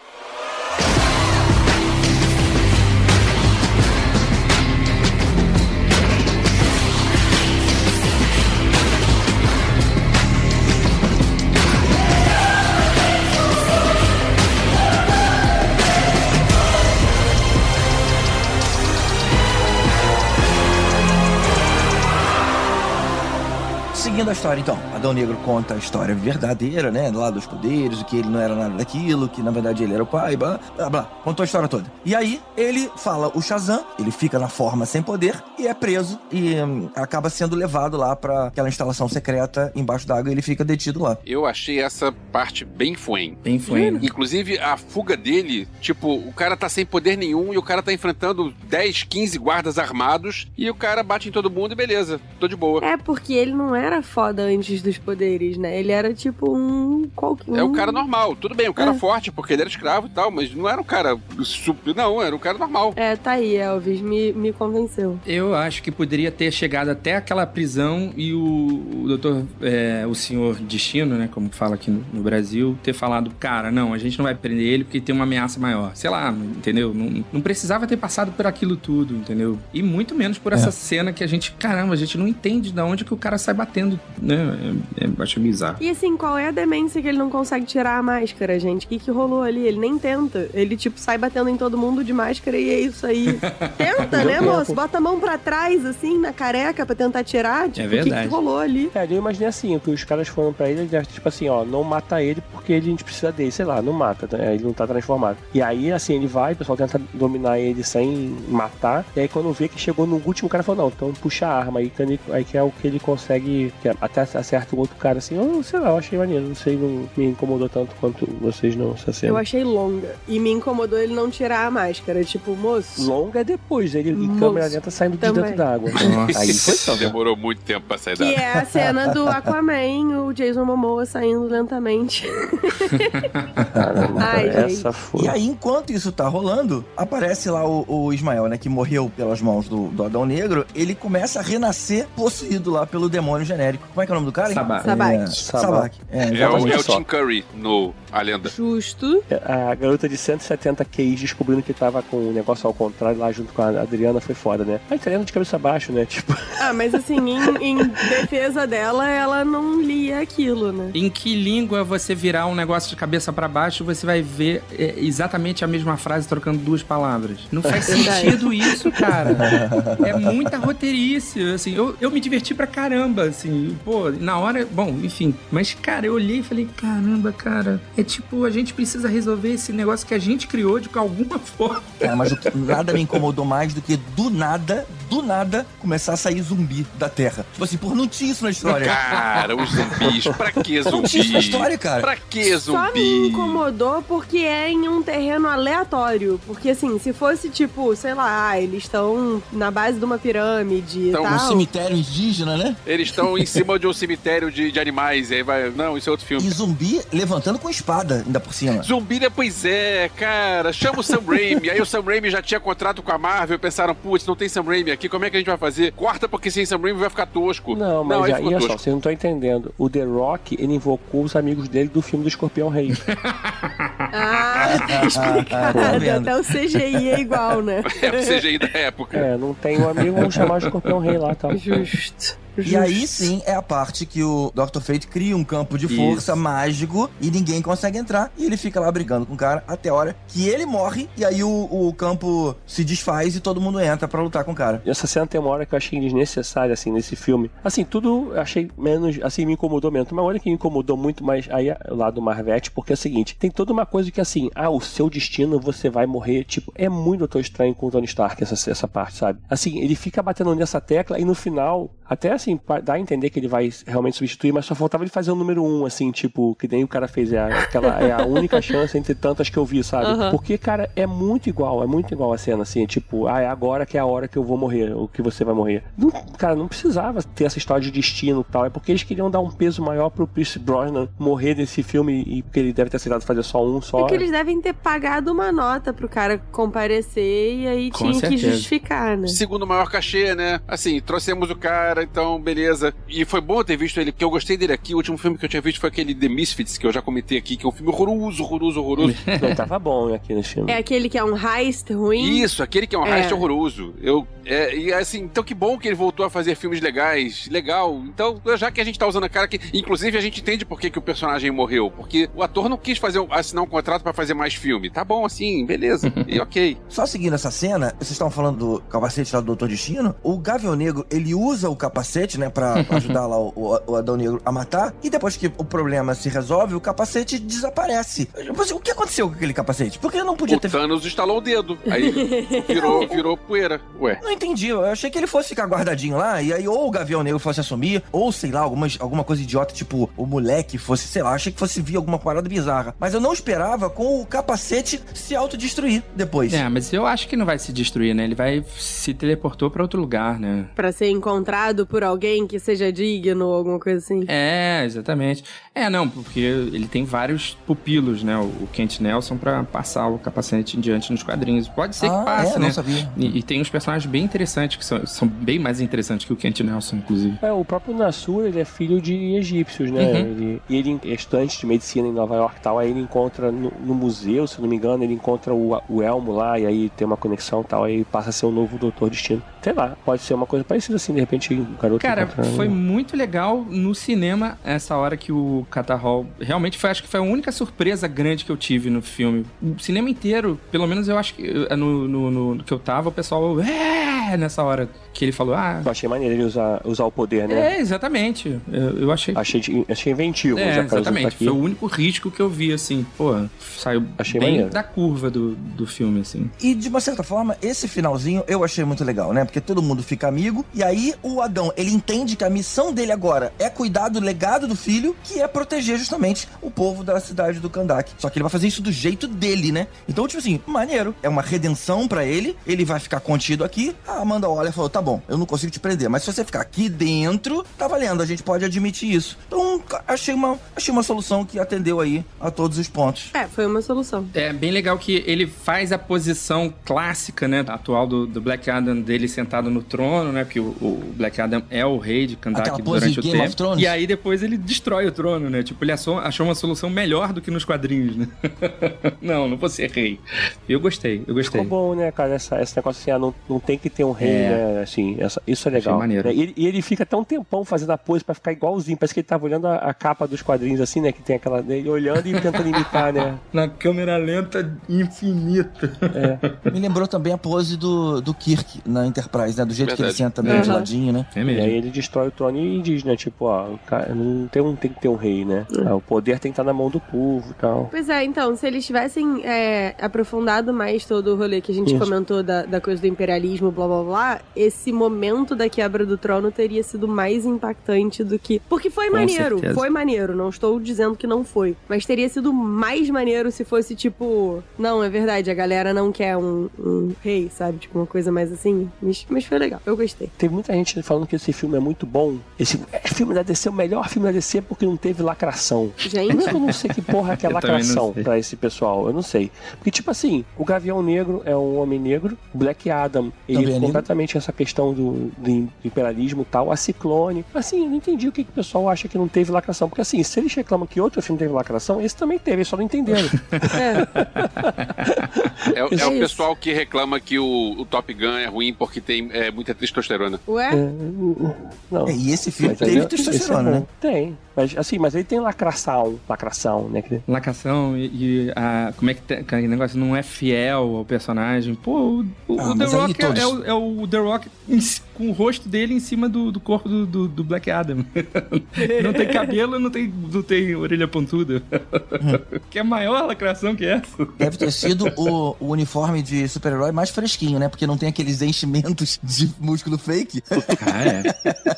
Seguindo a história, então, Adão Negro conta a história verdadeira, né? Lá dos poderes, o que ele não era nada daquilo, que na verdade ele era o pai, blá, blá, blá. Contou a história toda. E aí, ele fala o Shazam, ele fica na forma sem poder e é preso e hum, acaba sendo levado lá pra aquela instalação secreta embaixo d'água e ele fica detido lá. Eu achei essa parte bem fuem. Bem foi. Inclusive, a fuga dele, tipo, o cara tá sem poder nenhum e o cara tá enfrentando 10, 15 guardas armados e o cara bate em todo mundo e beleza, tô de boa. É porque ele não era foda antes dos poderes, né? Ele era tipo um. qualquer É o um- cara normal, tudo bem, o cara É. forte, porque ele era escravo e tal, mas não era um cara super. Não, era um cara normal. É, tá aí, Elvis, me, me convenceu. Eu acho que poderia ter chegado até aquela prisão e o, o doutor, é, o senhor Destino, né, como fala aqui no, no Brasil, ter falado, cara, não, a gente não vai prender ele porque tem uma ameaça maior. Sei lá, entendeu? Não, não precisava ter passado por aquilo tudo, entendeu? E muito menos por essa cena que a gente, caramba, a gente não entende de onde que o cara sai batendo, né? É, é, eu acho bizarro. E assim, qual é a demência que ele não consegue tirar a máscara, gente? O que, que rolou ali? Ele nem tenta. Ele, tipo, sai batendo em todo mundo de máscara e é isso aí. Tenta, né, moço? Bota a mão pra trás, assim, na careca pra tentar tirar. Tipo, o que, verdade. que rolou ali? É, eu imaginei assim, que os caras foram pra ele, tipo assim, ó, não mata ele porque a gente precisa dele, sei lá, não mata, né? ele não tá transformado. E aí, assim, ele vai, o pessoal tenta dominar ele sem matar, e aí quando vê que chegou no último, o cara falou, não, então puxa a arma, aí, que aí que é o que ele consegue, que é- até acerta o outro cara, assim, eu, sei lá, eu achei maneiro, não sei, não me incomodou tanto quanto vocês não, essa cena. Eu achei longa. E me incomodou ele não tirar a máscara. Tipo, moço. Longa é depois, ele em Moço, câmera lenta saindo de também. dentro d'água. Nossa. Aí foi top. Demorou muito tempo pra sair Que da. é a cena do Aquaman, o Jason Momoa saindo lentamente. Caramba, Ai, essa E foi. aí, enquanto isso tá rolando, aparece lá o, o Ismael, né, que morreu pelas mãos do, do Adão Negro, ele começa a renascer possuído lá pelo demônio genérico. Como é que é o nome do cara? hein? Sabak. Sabak. É, Sabak. É, É o, é o. Tim Curry no A Lenda. Justo. A garota de 170 QIs descobrindo que tava com o negócio ao contrário lá junto com a Adriana foi foda, né? A italiana de cabeça baixa, né? Tipo, Ah, mas assim, em, em defesa dela, ela não lia aquilo, né? Em que língua você virar um negócio de cabeça pra baixo, você vai ver é, exatamente a mesma frase trocando duas palavras. Não faz Verdade. sentido isso, cara. É muita roteirice, assim. Eu, eu me diverti pra caramba, assim. Pô, na hora, bom, enfim. Mas, cara, eu olhei e falei, caramba, cara, é tipo, a gente precisa resolver esse negócio que a gente criou de alguma forma. Cara, mas o que- nada me incomodou mais do que do nada, do nada, começar a sair zumbi da Terra. Tipo assim, porra, não tinha isso na história. Cara, os zumbis. Pra que Não tinha isso na zumbi? história, cara. Pra que Só me zumbi? incomodou porque é em um terreno aleatório. Porque, assim, se fosse tipo, sei lá, ah, eles estão na base de uma pirâmide Então, e um tal. cemitério indígena, né? Eles estão em cima de um cemitério de, de animais. E aí vai. Não, isso é outro filme. E zumbi levantando com espada, ainda por cima. Zumbi, né? Pois é, cara. Chama o Sam Raimi. Aí o Sam Raimi já tinha contrato com a Marvel. Pensaram, putz, não tem Sam Raimi aqui. Como é que a gente vai fazer? Corta porque sem Sam Raimi vai ficar tosco. não, mas aí aí, ficou olha só, vocês não estão entendendo. O The Rock, ele invocou os amigos dele do filme do Escorpião Rei. Ah, tá explicado. tá? Até o CGI é igual, né? É o CGI da época. é, não tem um amigo, vamos chamar de Escorpião Rei lá tá? tal. E aí sim é a parte que o Dr. Fate cria um campo de força Isso. mágico e ninguém consegue entrar. E ele fica lá brigando com o cara até a hora que ele morre. E aí o, o campo se desfaz e todo mundo entra pra lutar com o cara. Essa cena tem uma hora que eu achei desnecessária, assim, nesse filme. Assim, tudo eu achei menos, assim, me incomodou menos. Mas olha que me incomodou muito mais aí é o lado Marvete, porque é o seguinte, tem toda uma coisa que, assim, ah, o seu destino, você vai morrer, tipo, é muito Doutor Estranho com o Tony Stark, essa, essa parte, sabe? Assim, ele fica batendo nessa tecla e no final, até assim, dá a entender que ele vai realmente substituir, mas só faltava ele fazer o número um, assim, tipo, que nem o cara fez, é, a- aquela, é a única chance entre tantas que eu vi, sabe? Aham. Porque, cara, é muito igual, é muito igual a cena, assim, é tipo, ah, é agora que é a hora que eu vou morrer, ou que você vai morrer. Não, cara, não precisava ter essa história de destino e tal, é porque eles queriam dar um peso maior pro Pierce Brosnan morrer nesse filme e porque ele deve ter aceitado fazer só um, só. É que eles devem ter pagado uma nota pro cara comparecer e aí Com tinha que certeza. justificar, né? Segundo maior cachê, né? Assim, trouxemos o cara, então, beleza. E foi bom ter visto ele, porque eu gostei dele aqui. O último filme que eu tinha visto foi aquele The Misfits, que eu já comentei aqui, que é um filme horroroso, horroroso, horroroso. Não, tava bom aqui nesse filme. É aquele que é um heist ruim. Isso, aquele que é um É. heist horroroso. Eu, é, e assim, então que bom que ele voltou a fazer filmes legais. Legal. Então, já que a gente tá usando a cara que. Inclusive, a gente entende por que, que o personagem morreu. Porque o ator não quis fazer, assinar um contrato pra fazer mais filme. Tá bom, assim, beleza. e ok. Só seguindo essa cena, vocês estavam falando do capacete lá do Doutor Destino. O Gavião Negro, ele usa o capacete, né, pra ajudar lá o, o, o Adão Negro a matar. E depois que o problema se resolve, o capacete desaparece. O que aconteceu com aquele capacete? Por que não podia O ter Thanos instalou o dedo. Aí virou, virou poeira. Ué. Não entendi. Eu achei que ele fosse ficar guardadinho lá, e aí ou o Gavião Negro fosse assumir, ou sei lá, algumas, alguma coisa idiota, tipo o moleque fosse, sei lá, achei que fosse vir alguma parada bizarra. Mas eu não esperava com o capacete se autodestruir depois. É, mas eu acho que não vai se destruir, né? Ele vai se teleportou pra outro lugar, né? Pra ser encontrado por alguém que seja digno ou alguma coisa assim. É, exatamente. É, não, porque ele tem vários pupilos, né? O Kent Nelson pra passar o capacete em diante nos quadrinhos. Pode ser Ah, que passe, é? né? Não sabia. E, e tem uns personagens bem interessantes, que são, são bem mais interessantes que o Kent Nelson, inclusive. É, o próprio Nassur, ele é filho de egípcios, né? Uhum. Ele- e ele é estudante de medicina em Nova York e tal, aí ele encontra no, no museu, se não me engano, ele encontra o, o Elmo lá, e aí tem uma conexão e tal, aí passa a ser o novo Doutor Destino. Sei lá, pode ser uma coisa parecida assim, de repente o garoto Cara, foi muito legal no cinema essa hora que o Catarhol. Realmente foi, acho que foi a única surpresa grande que eu tive no filme. O cinema inteiro, pelo menos eu acho que eh, no, no, no que eu tava, o pessoal. É! Nessa hora que ele falou, ah. Eu achei maneiro ele usar, usar o poder, né? É, exatamente. Eu, eu achei. Achei, de- achei inventivo, É, exatamente. tá aqui. Foi o único risco que eu vi, assim. Pô, saiu Achei bem maneiro. da curva do, do filme, assim. E de uma certa forma, esse finalzinho eu achei muito legal, né? Porque todo mundo fica amigo. E aí o Adão, ele entende que a missão dele agora é cuidar do legado do filho, que é proteger justamente o povo da cidade do Kandak. Só que ele vai fazer isso do jeito dele, né? Então, tipo assim, maneiro. É uma redenção pra ele. Ele vai ficar contido aqui. A Amanda olha e falou: tá bom, eu não consigo te prender. Mas se você ficar aqui dentro, tá valendo. A gente pode admitir isso. Então, achei uma, achei uma solução que atendeu aí a todos os pontos. É, foi uma solução. É bem legal que ele faz a posição clássica, né, atual do, do Black Adam dele sentado no trono, né, porque o, o Black Adam é o rei de Kandak Aquela pose durante o Game tempo. of Thrones. E aí depois ele destrói o trono, né? Tipo, ele achou, achou uma solução melhor do que nos quadrinhos, né? não, não vou ser rei. Eu gostei, eu gostei. Ficou bom, né, cara? Essa, esse negócio assim, ah, não, não tem que ter um rei, É. né? Assim, essa- isso é legal. Maneiro. E, ele- e ele fica até um tempão fazendo a pose pra ficar igualzinho. Parece que ele tava olhando a, a capa dos quadrinhos, assim, né? Que tem aquela dele olhando e tentando imitar, né? Na câmera lenta infinita. Me lembrou também a pose do, do Kirk na Enterprise, né? Do jeito que ele Verdade. senta meio de Uhum. ladinho, né? É E mesmo. aí ele destrói o trono e diz, né? Tipo, ó, não tem, um, tem que ter um rei, né? Ah, o poder tem que estar na mão do povo e tal. Pois é, então, se eles tivessem é, aprofundado mais todo o rolê que a gente Isso. comentou da, da coisa do imperialismo, blá blá blá, esse momento da quebra do trono teria sido mais impactante do que. Porque foi Com maneiro, certeza. foi maneiro, não estou dizendo que não foi. Mas teria sido mais maneiro se fosse tipo. Não, é verdade, a galera não quer um, um rei, sabe? Tipo, uma coisa mais assim. Mas, mas foi legal, eu gostei. Teve muita gente falando que esse filme é muito bom. Esse é, filme da DC, o melhor filme da DC porque não teve lacração. Gente. Eu não sei que porra que é lacração pra esse pessoal. Eu não sei. Porque, tipo assim, o Gavião Negro é um homem negro, Black Adam, ele é negro. completamente essa questão do, do imperialismo e tal, a Ciclone. Assim, eu não entendi o que, que o pessoal acha que não teve lacração. Porque, assim, se eles reclamam que outro filme teve lacração, esse também teve, eles só não entenderam. É. É, o- é Isso. o pessoal que reclama que o, o Top Gun é ruim porque tem é, muita testosterona. Ué? não. É, e esse filme Mas teve é- é testosterona, né? Tem. Mas, assim, mas ele tem lacração. Lacração, né? Lacação e, e a, como é que tem, aquele negócio não é fiel ao personagem. Pô, o, o- Ah, o The Rock é, todos- é o, é o The Rock com o rosto dele em cima do, do corpo do, do, do Black Adam. não tem cabelo, não tem, não tem orelha pontuda. que é a maior lacração que essa. Deve ter sido o, o uniforme de super-herói mais fresquinho, né? Porque não tem aqueles enchimentos de músculo fake. Ah, é.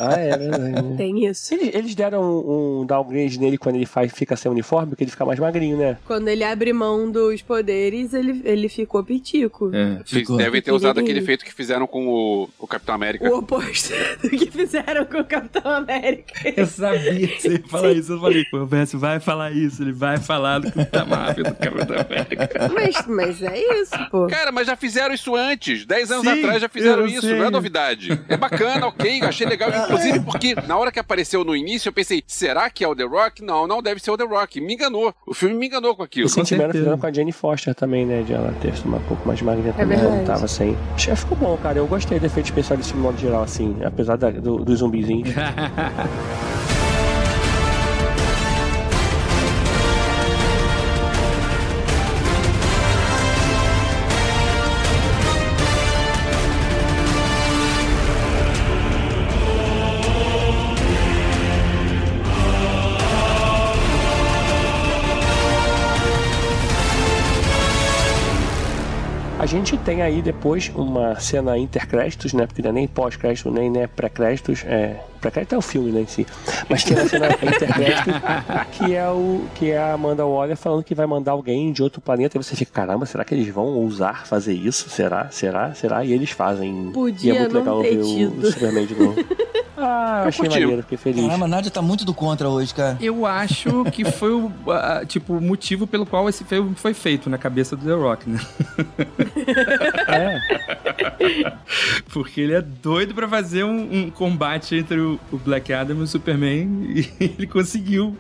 Ah, é verdade. Tem isso. Eles, eles deram um, um downgrade nele quando ele faz, fica sem uniforme, porque ele fica mais magrinho, né? Quando ele abre mão dos poderes, ele, ele ficou pitico. É. Ficou. Devem ter usado aquele efeito que fizeram com o, o Capitão América. O oposto do que fizeram com o Capitão América. Eu sabia que você ia falar isso. Eu falei, pô, o Bessie vai falar isso, ele vai falar do Capitão Marvel, do Capitão América. Mas, mas é isso, pô. Cara, mas já fizeram isso antes. Dez anos Sim, atrás já fizeram isso, sei. não é novidade. É bacana, ok, achei legal. Inclusive porque na hora que apareceu no início, eu pensei, será que é o The Rock? Não, não deve ser o The Rock. Me enganou. O filme me enganou com aquilo. E certeza. fizeram com a Jane Foster também, né? De ela ter sido um pouco mais magrinha também. verdade. Ela tava sem. Que ficou bom, cara. Eu gostei do efeito especial desse modo geral, assim. Apesar da- do, dos zumbizinhos. gente tem aí depois uma cena intercréditos, né? Porque não é nem pós-crédito, nem né, pré-créditos. É, pré-crédito é o filme né, em si. Mas tem uma cena intercrédito que é, o, que é a Amanda Waller falando que vai mandar alguém de outro planeta. E você fica, caramba, será que eles vão ousar fazer isso? Será? Será? Será? E eles fazem. Podia e é muito não legal ver o, tido. o Superman de novo. Ah, eu achei curti. maneiro, fiquei feliz. Caramba, a Nádia tá muito do contra hoje, cara. Eu acho que foi o tipo, o motivo pelo qual esse filme foi feito na cabeça do The Rock, né? É. Porque ele é doido pra fazer um, um combate entre o, o Black Adam e o Superman e ele conseguiu.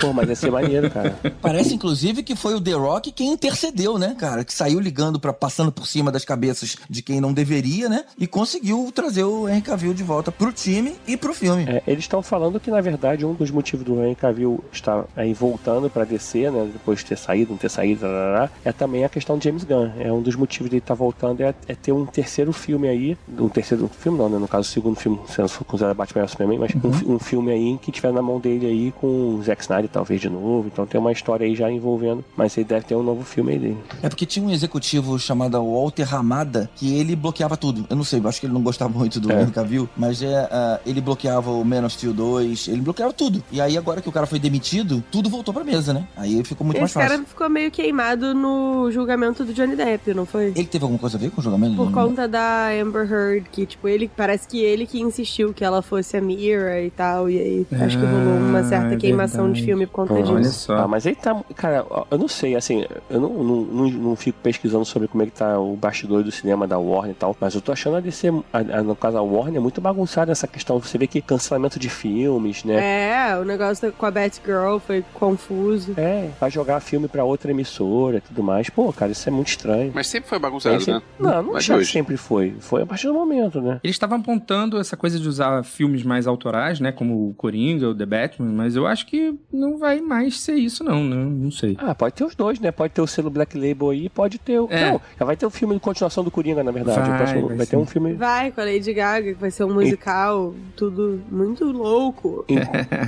Pô, mas ia ser maneiro, cara. Parece, inclusive, que foi o The Rock quem intercedeu, né, cara? Que saiu ligando para passando por cima das cabeças de quem não deveria, né? E conseguiu trazer o Henry Cavill de volta pro time e pro filme. É, eles estão falando que, na verdade, um dos motivos do Henry Cavill estar aí voltando pra DC, né? Depois de ter saído, não ter saído, tarará, é também a questão de James Gunn. É um dos motivos dele estar voltando é, é ter um terceiro filme aí. Um terceiro filme, não, né? No caso, o segundo filme, se não for considerado Batman vs Superman, mas um fi- um, filme aí que tiver na mão dele aí com o Zack Snyder, talvez de novo. Então tem uma história aí já envolvendo. Mas ele deve ter um novo filme aí dele. É porque tinha um executivo chamado Walter Ramada que ele bloqueava tudo. Eu não sei, eu acho que ele não gostava muito do É. Cavill, mas é, ah, ele bloqueava o Man of Steel 2, ele bloqueava tudo. E aí agora que o cara foi demitido, tudo voltou pra mesa, né? Aí ficou muito mais Esse cara fácil. ficou meio queimado no julgamento do Johnny Depp, não foi? Ele teve alguma coisa a ver com o julgamento? Por conta da Amber Heard, que, tipo, ele parece que ele que insistiu que ela fosse a Mira e tal, e aí acho que rolou uma Ah, certa é queimação verdade. de filme por conta Olha disso. só. Ah, mas ele tá. Cara, eu não sei, assim, eu não, não, não, não fico pesquisando sobre como é que tá o bastidor do cinema da Warner e tal, mas eu tô achando a DC, a, a, no caso a Warner, muito bagunçada essa questão. Você vê que cancelamento de filmes, né? É, o negócio com a Batgirl foi confuso. É, vai jogar filme pra outra emissora e tudo mais. Pô, cara, isso é muito estranho. Mas sempre foi bagunçado, sempre- né? Não, não Mas acho que hoje. sempre foi. Foi a partir do momento, né? Eles estavam apontando essa coisa de usar filmes mais autorais, né? Como o Coringa, o The Batman, mas eu acho que não vai mais ser isso, não, né? Não sei. Ah, pode ter os dois, né? Pode ter o selo Black Label aí, pode ter o. É. Não, já vai ter o filme de continuação do Coringa, na verdade. Vai, próximo- vai vai ter um filme. Vai com a Lady Gaga, que vai ser um musical, tudo muito louco. En-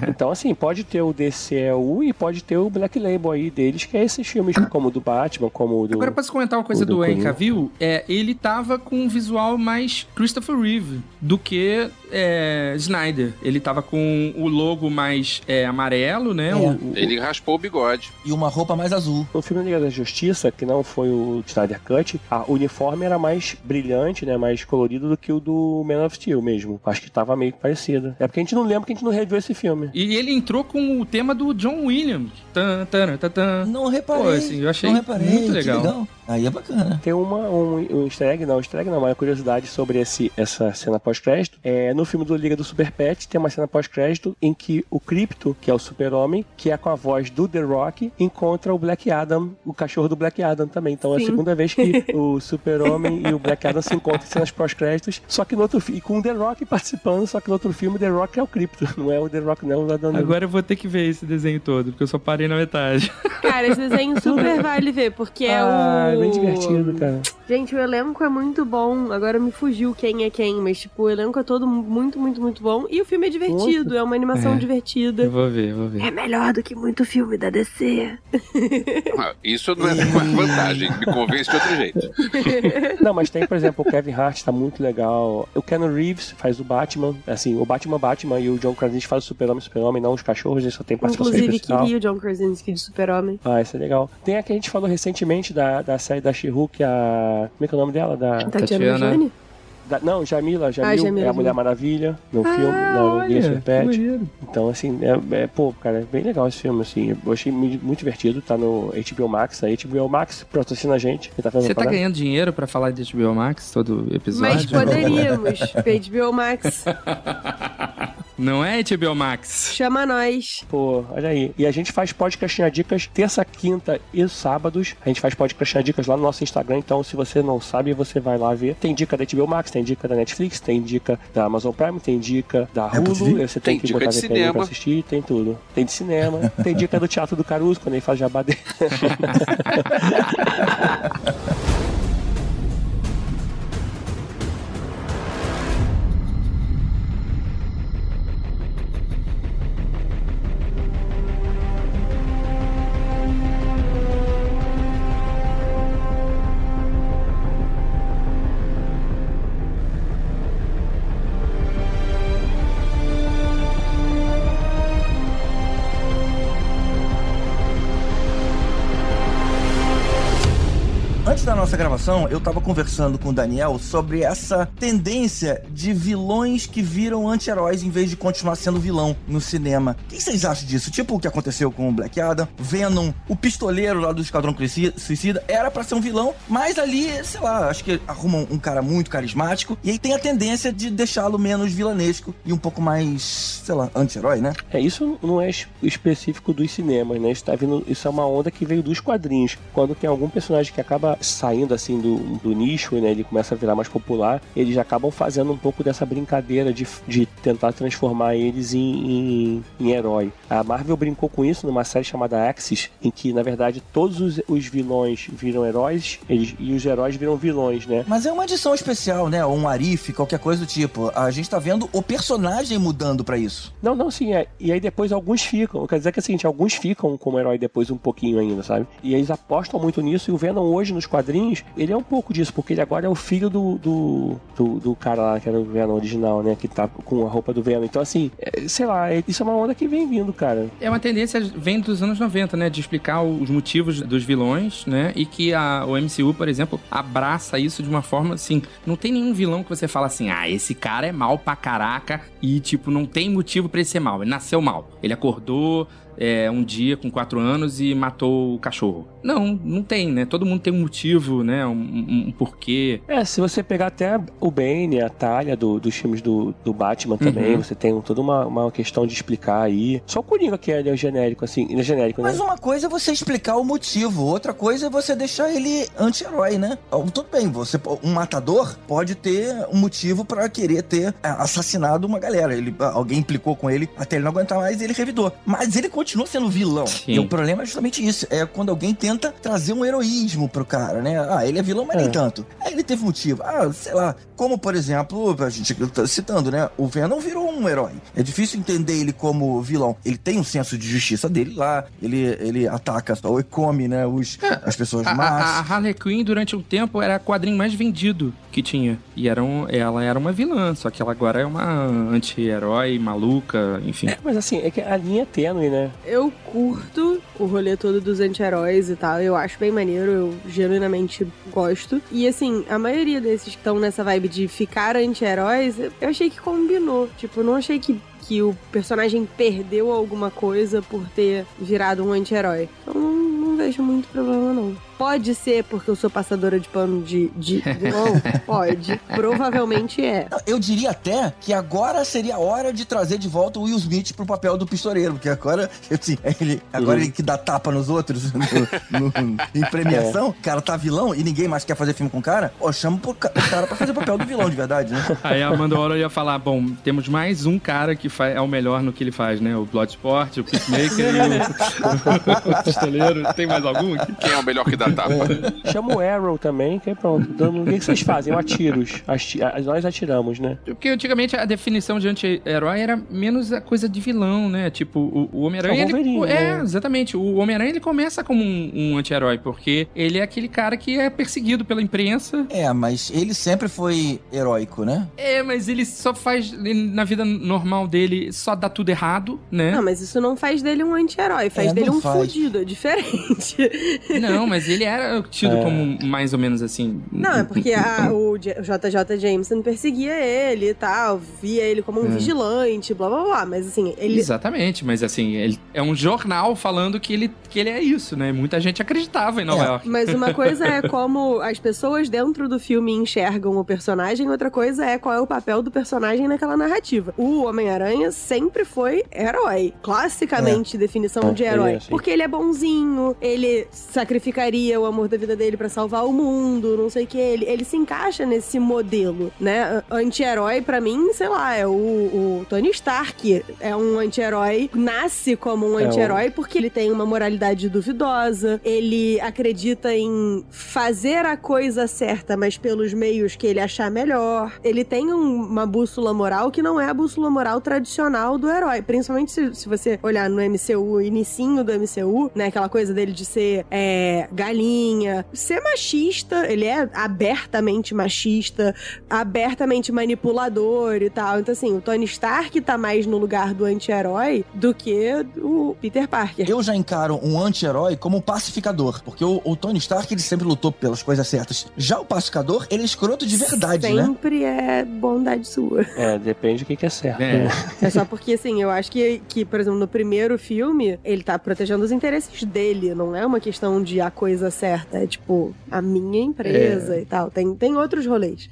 Então, assim, pode ter o DCEU e pode ter o Black Label aí deles, que é esses filmes, como o do Batman, como o do. Agora, posso comentar uma coisa o do do Henry. Cavill? É, ele tava com um visual mais Christopher Reeve do que é, Snyder. Ele tava com o logo mais é, amarelo, né? É. O- o- Ele raspou o bigode. E uma roupa mais azul. No filme Liga da Justiça, que não foi o Snyder Cut, a o uniforme era mais brilhante, né? Mais colorido do que o do Man of Steel mesmo. Acho que tava meio que parecido. É porque a gente não lembra que a gente não reviu esse filme. E ele entrou com o tema do John Williams. Tan, tan, tan, tan. Não reparei. Pô, assim, eu achei não reparei. muito que legal. Aí é bacana. Tem uma, um, um easter egg, não, easter egg não, uma curiosidade sobre esse, essa cena pós-crédito. É, no filme do Liga do Super Pet tem uma cena pós-crédito em que o Crypto, que é o super-homem, que é com a voz do The Rock, encontra o Black Adam, o cachorro do Black Adam também. Então é a Sim. segunda vez que o super-homem e o Black Adam se encontram em cenas pós-créditos, só que no outro fi- e com o The Rock participando, só que no outro filme o The Rock é o Crypto, não é o The Rock, não, o Adão Negro. Agora eu vou ter que ver esse desenho todo, porque eu só parei na metade. Cara, esse desenho super vale ver, porque é Ah, o. é bem divertido, cara. Gente, o elenco é muito bom. Agora me fugiu quem é quem, mas, tipo, o elenco é todo muito, muito, muito bom. E o filme é divertido, é uma animação É. divertida. Eu vou ver, vou ver. É melhor do que muito filme da DC. Ah, Isso não é uma vantagem. Me convence de outro jeito. Não, mas tem, por exemplo, o Kevin Hart tá muito legal. O Keanu Reeves faz o Batman. Assim, o Batman Batman e o John Krasinski faz o Super-Homem Super-Homem, não os cachorros, eles só tem participação Inclusive, especial. queria o John Krasinski de Super-Homem. Ah, isso é legal. Tem a que a gente falou recentemente da, da série da She-Hulk, a... Como é que é o nome dela? Da... Tatiana Tatiana. Da- Não, Jamila. Jamil Ah, Jamila, é a Mulher. Maravilha no filme, Ah, na no olha, Liga Super que Pet. Então, assim, é, é, pô, cara, é bem legal esse filme, assim. Eu achei mu- muito divertido. Tá no HBO Max. A HBO Max patrocina a gente. Tá fazendo Você tá propaganda. ganhando dinheiro pra falar de HBO Max todo episódio? Mas poderíamos. HBO Max, Não é HBO Max. chama nós. Pô, olha aí. E a gente faz podcastinha dicas terça, quinta e sábados. A gente faz podcastinha dicas lá no nosso Instagram. Então, se você não sabe, você vai lá ver. Tem dica da HBO Max, tem dica da Netflix, tem dica da Amazon Prime, tem dica da Apple Hulu. TV. Você tem, Tem que dica botar de VPN pra cinema. assistir, tem tudo. Tem de cinema, tem dica do Teatro do Caruso, quando ele faz jabá dele. da nossa gravação, eu tava conversando com o Daniel sobre essa tendência de vilões que viram anti-heróis em vez de continuar sendo vilão no cinema. O que vocês acham disso? Tipo o que aconteceu com o Black Adam, Venom, o pistoleiro lá do Esquadrão Suicida, era para ser um vilão, mas ali, sei lá, acho que arrumam um cara muito carismático e aí tem a tendência de deixá-lo menos vilanesco e um pouco mais, sei lá, anti-herói, né? É, isso não é específico dos cinemas, né? Isso, tá vindo, isso é uma onda que veio dos quadrinhos. Quando tem algum personagem que acaba saindo assim do, do nicho, né? Ele começa a virar mais popular, eles acabam fazendo um pouco dessa brincadeira de, de tentar transformar eles em, em, em herói. A Marvel brincou com isso numa série chamada Axis, em que, na verdade, todos os, os vilões viram heróis eles, e os heróis viram vilões, né? Mas é uma edição especial, né? Ou um Arif, qualquer coisa do tipo. A gente tá vendo o personagem mudando para isso. Não, não, sim. É. E aí depois alguns ficam. Quer dizer que é o seguinte, alguns ficam como herói depois um pouquinho ainda, sabe? E eles apostam muito nisso. E o Venom hoje nos quadrinhos, ele é um pouco disso, porque ele agora é o filho do, do, do, do cara lá, que era o Venom original, né? Que tá com a roupa do Venom. Então, assim, é, sei lá, é, isso é uma onda que vem vindo, cara. É uma tendência, vem dos anos 90, né? De explicar os motivos dos vilões, né? E que a, o MCU, por exemplo, abraça isso de uma forma assim. Não tem nenhum vilão que você fala assim, ah, esse cara é mal pra caraca e, tipo, não tem motivo para ele ser mal. Ele nasceu mal. Ele acordou, é, um dia com quatro anos e matou o cachorro. Não, não tem, né? Todo mundo tem um motivo, né? Um, um, um porquê. É, se você pegar até o Bane, a Talia do, dos filmes do, do Batman também, uhum. você tem toda uma, uma questão de explicar aí. Só o Coringa que é, é genérico, assim, é genérico, né? Mas uma coisa é você explicar o motivo, outra coisa é você deixar ele anti-herói, né? Tudo bem, você, um matador pode ter um motivo para querer ter é, assassinado uma galera. Ele, alguém implicou com ele até ele não aguentar mais e ele revidou. Mas ele continua sendo vilão. Sim. E o problema é justamente isso. É quando alguém tenta trazer um heroísmo pro cara, né? Ah, ele é vilão, mas é. nem tanto. Aí ele teve motivo. Ah, sei lá. Como, por exemplo, a gente tá citando, né? O Venom virou um herói. É difícil entender ele como vilão. Ele tem um senso de justiça dele lá. Ele, ele ataca ou come, né? Os, é, as pessoas a, más. A, a Harley Quinn, durante um tempo, era o quadrinho mais vendido que tinha. E era um, ela era uma vilã, só que ela agora é uma anti-herói maluca, enfim. É, mas assim, é que a linha é tênue, né? Eu curto o rolê todo dos anti-heróis e tal. Eu acho bem maneiro, eu genuinamente gosto. E assim, a maioria desses que estão nessa vibe de ficar anti-heróis, eu achei que combinou. Tipo, não achei que que o personagem perdeu alguma coisa por ter virado um anti-herói. Então não, não vejo muito problema, não. Pode ser porque eu sou passadora de pano de, de vilão? Pode. Provavelmente é. Eu diria até que agora seria a hora de trazer de volta o Will Smith pro papel do pistoleiro, porque agora, assim, ele, agora uhum. ele que dá tapa nos outros no, no, em premiação, o é. cara tá vilão e ninguém mais quer fazer filme com o cara, ó, chama o cara pra fazer o papel do vilão de verdade, né? Aí a Amanda Waller ia falar, bom, temos mais um cara que é o melhor no que ele faz, né? O Bloodsport, o Peacemaker e o, o pistoleiro. Tem mais algum? Quem é o melhor que dá tapa. É. Chama o Arrow também, que é pronto. O que vocês fazem? Eu atiro. Nós atiramos, né? Porque antigamente a definição de anti-herói era menos a coisa de vilão, né? Tipo, o, o Homem-Aranha. Ele... É, né? exatamente. O Homem-Aranha ele começa como um, um anti-herói, porque ele é aquele cara que é perseguido pela imprensa. É, mas ele sempre foi heróico, né? É, mas ele só faz. Na vida normal dele, só dá tudo errado, né? Não, mas isso não faz dele um anti-herói, faz é, dele um faz. fudido, é diferente. Não, mas ele era tido é. como mais ou menos assim. Não, é porque a, o JJ Jameson perseguia ele e tal, via ele como um é. vigilante, blá blá blá. Mas assim, ele. Exatamente, mas assim, ele é um jornal falando que ele, que ele é isso, né? Muita gente acreditava em Nova é. York. Mas uma coisa é como as pessoas dentro do filme enxergam o personagem, outra coisa é qual é o papel do personagem naquela narrativa. O Homem-Aranha sempre foi herói. Classicamente, é. definição de herói. Porque ele é bonzinho, ele sacrificaria o amor da vida dele para salvar o mundo, não sei o que. Ele, ele se encaixa nesse modelo, né? Anti-herói, para mim, sei lá, é o, o, Tony Stark. É um anti-herói, nasce como um é anti-herói porque ele tem uma moralidade duvidosa, ele acredita em fazer a coisa certa, mas pelos meios que ele achar melhor. Ele tem um, uma bússola moral que não é a bússola moral tradicional do herói. Principalmente se, se você olhar no MCU, inicinho do MCU, né? Aquela coisa dele de ser é, galho linha, ser machista, ele é abertamente machista, abertamente manipulador e tal. Então, assim, o Tony Stark tá mais no lugar do anti-herói do que o Peter Parker. Eu já encaro um anti-herói como um pacificador, porque o, o Tony Stark ele sempre lutou pelas coisas certas. Já o pacificador, ele é escroto de verdade, né? Sempre é bondade sua. É, depende do que, que é certo. É. É só porque, assim, eu acho que, que, por exemplo, no primeiro filme, ele tá protegendo os interesses dele. Não é uma questão de a coisa certa. É tipo, a minha empresa e tal. Tem, tem outros rolês.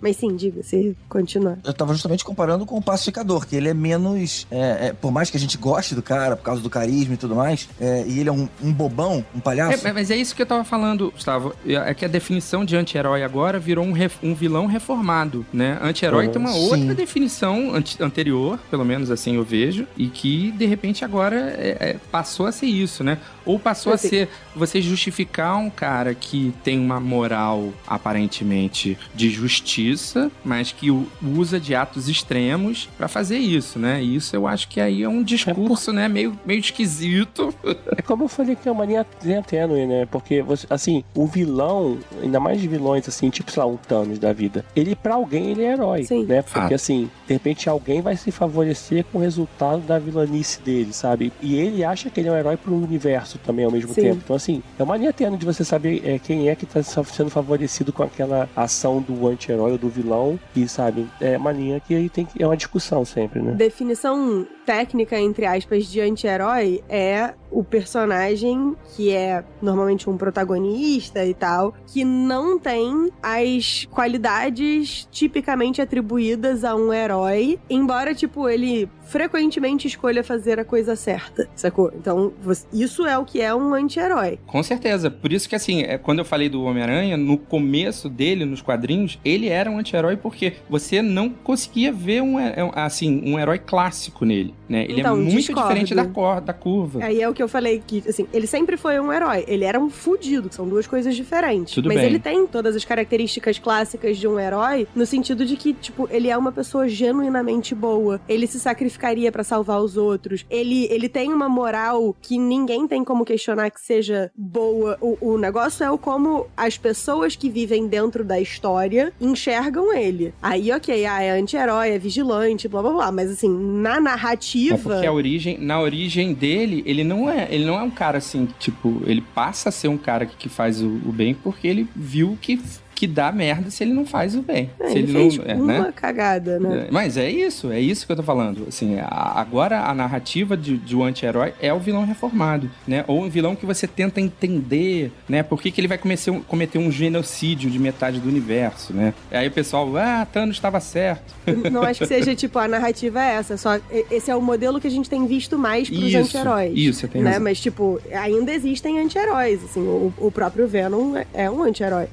Mas, sim, diga, se continua. Eu tava justamente comparando com o pacificador, que ele é menos. é, é, por mais que a gente goste do cara, por causa do carisma e tudo mais, é, e ele é um, um bobão, um palhaço. É, mas é isso que eu tava falando, Gustavo. É que a definição de anti-herói agora virou um, ref- um vilão reformado, né? Anti-herói tem uma sim. outra definição ante- anterior, pelo menos assim eu vejo, e que de repente agora é- é, passou a ser isso, né? Ou passou a ser você justificar um cara que tem uma moral aparentemente de justiça, mas que o- usa de atos extremos pra fazer isso, né? E isso eu acho que aí é um discurso, né, meio, meio esquisito. É como eu falei que é uma linha, linha tênue, né? Porque, você, assim, o vilão, ainda mais de vilões, assim, tipo, sei lá, um Thanos da vida, ele, pra alguém, ele é herói, Sim. né? Porque, Fato. assim, de repente alguém vai se favorecer com o resultado da vilanice dele, sabe? E ele acha que ele é um herói pro universo também, ao mesmo Sim. tempo. Então, assim, é uma linha tênue de você saber é, quem é que tá sendo favorecido com aquela ação do anti-herói ou do vilão, e, sabe, é uma linha que aí tem que, é uma discussão sempre, né? Definição técnica, entre aspas, de anti-herói é o personagem que é normalmente um protagonista e tal, que não tem as qualidades tipicamente atribuídas a um herói, embora, tipo, ele frequentemente escolha fazer a coisa certa, sacou? Então, isso é o que é um anti-herói. Com certeza. Por isso que, assim, é, quando eu falei do Homem-Aranha, no começo dele, nos quadrinhos, ele era um anti-herói porque você não conseguia ver um, é, assim, um herói clássico nele, né? Ele Então, é muito discordo. diferente da, cor, da curva. Aí é o que eu falei, que, assim, ele sempre foi um herói. Ele era um fudido, que são duas coisas diferentes. Tudo Mas bem. ele tem todas as características clássicas de um herói, no sentido de que, tipo, ele é uma pessoa genuinamente boa. Ele se sacrificaria pra salvar os outros. Ele, ele tem uma moral que ninguém tem como questionar que seja boa. O, o negócio é o como as pessoas que vivem dentro da história enxergam ele. Aí, ok, ah, é anti-herói, é vigilante, blá blá blá. Mas assim, na É narrativa. porque a origem, na origem dele, ele não é, ele não é um cara assim, tipo, ele passa a ser um cara que, que faz o, o bem porque ele viu que, que dá merda se ele não faz o bem. É, se ele ele não, é, uma né? cagada, né? É, Mas é isso, é isso que eu tô falando. Assim, a- agora a narrativa de, de um anti-herói é o vilão reformado, né? Ou um vilão que você tenta entender, né? Por que, que ele vai cometer um, cometer um genocídio de metade do universo, né? Aí o pessoal, ah, Thanos estava certo. Não acho que seja, tipo, a narrativa é essa. Só esse é o modelo que a gente tem visto mais pros anti-heróis. isso, você tem né? razão. Mas, tipo, ainda existem anti-heróis. Assim, o, o próprio Venom é, é um anti-herói.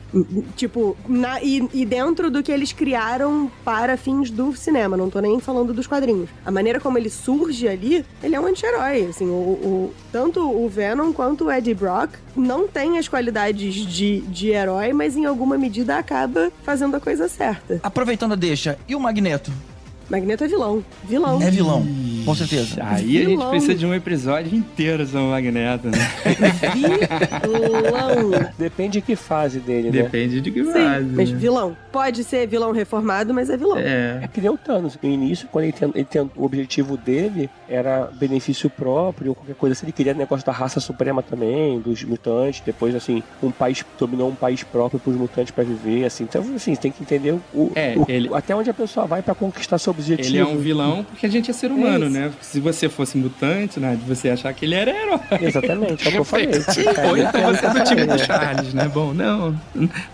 Tipo, na- e, e dentro do que eles criaram para fins do cinema. Não tô nem falando dos quadrinhos. A maneira como ele surge ali, ele é um anti-herói. Assim, o, o- tanto o Venom quanto o Eddie Brock não tem as qualidades de, de herói, mas em alguma medida acaba fazendo a coisa certa. Aproveitando a deixa, e o Magneto? Magneto é vilão. Vilão. É vilão, com certeza. Aí a gente Vilão. precisa de um episódio inteiro sobre o Magneto, né? Vilão. Depende de que fase dele, né? Depende de que Sim, fase. mas né? vilão. Pode ser vilão reformado, mas é vilão. É. É que nem o Thanos. No início, quando ele tem, ele tem- o objetivo dele era benefício próprio ou qualquer coisa assim. Ele queria negócio da raça suprema também, dos mutantes. Depois, assim, um país dominou um país próprio pros mutantes pra viver, assim. Então, assim, você tem que entender o, É, o- ele- até onde a pessoa vai pra conquistar seu objetivo. Ele é um vilão porque a gente é ser humano, né? Se você fosse mutante, né? Você ia achar que ele era herói. Exatamente, é o que eu falei. Ou então você é do time do Charles, né? Bom, não,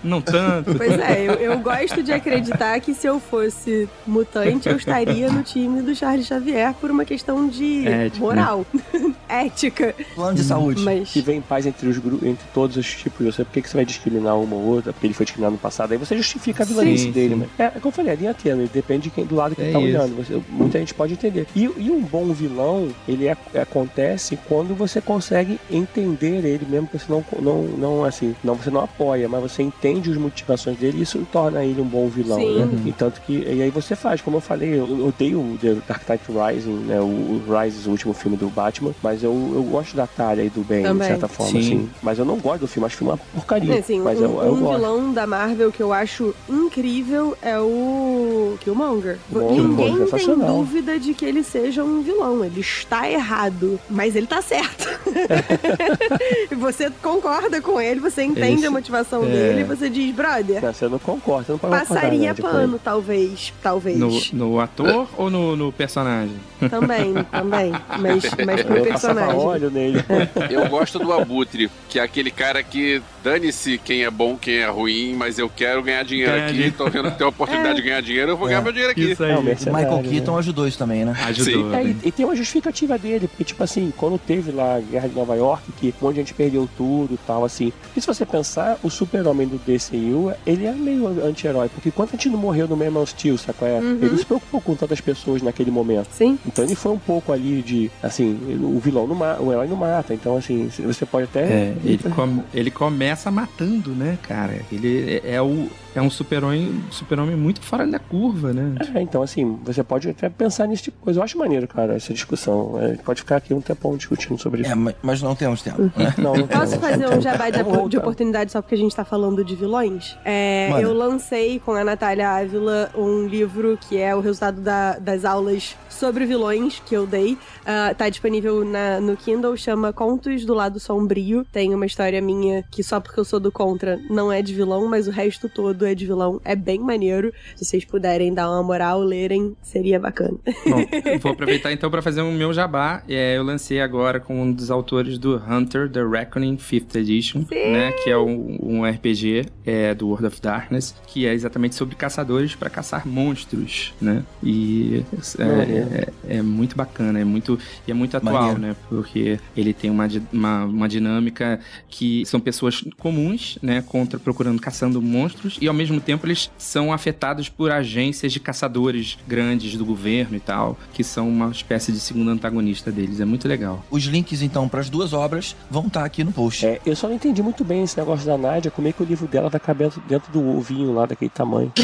não tanto. Pois é, eu, eu gosto de acreditar que se eu fosse mutante, eu estaria no time do Charles Xavier por uma questão de Ética, moral, ética. Plano de saúde. Mas Que vem paz entre os grupos, entre todos os tipos. Eu sei por que que você vai discriminar uma ou outra, porque ele foi discriminado no passado. Aí você justifica a vilanice dele, mas é, é como eu falei, a linha tênue, depende de quem do lado que É tá isso. olhando. Você- muita gente pode entender. E, e um bom vilão, ele é- acontece quando você consegue entender ele, mesmo que você não, não, não assim, não você não apoia, mas você entende as motivações dele e isso torna ele um bom vilão, Sim. né? E tanto que e aí você faz, como eu falei, eu, odeio o The Dark Knight Rising, né? O, o Rises, o último filme do Batman, mas eu, eu gosto da Talia e do Ben, Também. de certa forma, Sim. assim. Mas eu não gosto do filme, acho o filme uma porcaria. É, assim, mas um, eu, eu um gosto. vilão da Marvel que eu acho incrível é o Killmonger. Killmonger, Ninguém pô, tem dúvida de que ele seja um vilão. Ele está errado, mas ele tá certo. Você concorda com ele, você entende Esse- a motivação é. dele e você diz, brother, Não, você não concorda, você não pode passaria concordar, né, tipo, pano, talvez. Talvez. No, no ator ou no, no personagem? Também, também. Mas, mas pro Eu personagem. óleo nele. Eu gosto do Abutre, que é aquele cara que dane-se quem é bom, quem é ruim, mas eu quero ganhar dinheiro Ganhar aqui, dinheiro. tô vendo ter a oportunidade de ganhar dinheiro, eu vou ganhar meu dinheiro aqui. Isso aí. É, o Michael né? Keaton ajudou isso também, né? Ajudou. É, né? e, e tem uma justificativa dele, porque, tipo assim, quando teve lá a Guerra de Nova York, que um monte de gente perdeu tudo e tal, assim. E se você pensar, o super-homem do DCU, ele é meio anti-herói, porque quanta gente não morreu no Man of Steel, sabe qual é? Uhum. Ele se preocupou com tantas pessoas naquele momento. Sim. Então ele foi um pouco ali de, assim, o vilão não mata, o herói não mata, então assim, você pode até... É, ele, com- ele começa matando, né, cara? Ele é, é o, é um super-homem super muito fora da curva, né? É, então assim, você pode até pensar nesse tipo de coisa. Eu acho maneiro, cara, essa discussão. É, pode ficar aqui um tempão discutindo sobre isso. É, mas- mas não temos tempo. né? Não, não Posso fazer um jabá de, Vamos de oportunidade só porque a gente tá falando de vilões? É, eu lancei com a Natália Ávila um livro que é o resultado da- das aulas sobre vilões que eu dei. Ah, tá disponível na- no Kindle, chama Contos do Lado Sombrio. Tem uma história minha que só porque eu sou do contra não é de vilão, mas o resto todo é de vilão. É bem maneiro. Se vocês puderem dar uma moral, lerem, seria bacana. Bom, vou aproveitar então para fazer o meu jabá. É, eu lancei agora com um dos autores do Hunter The Reckoning 5th Edition, né, que é um, um RPG é, do World of Darkness, que é exatamente sobre caçadores para caçar monstros, né? E é, é- é muito bacana, é muito e é muito atual, Maneiro. né? Porque ele tem uma, uma, uma dinâmica que são pessoas comuns, né, contra procurando caçando monstros e ao mesmo tempo eles são afetados por agências de caçadores grandes do governo e tal, que são uma espécie de segundo antagonista deles. É muito legal. Os links, então, para as duas obras vão estar aqui no post. É, eu só não entendi muito bem esse negócio da Nádia, como é que o livro dela vai caber dentro do ovinho lá daquele tamanho.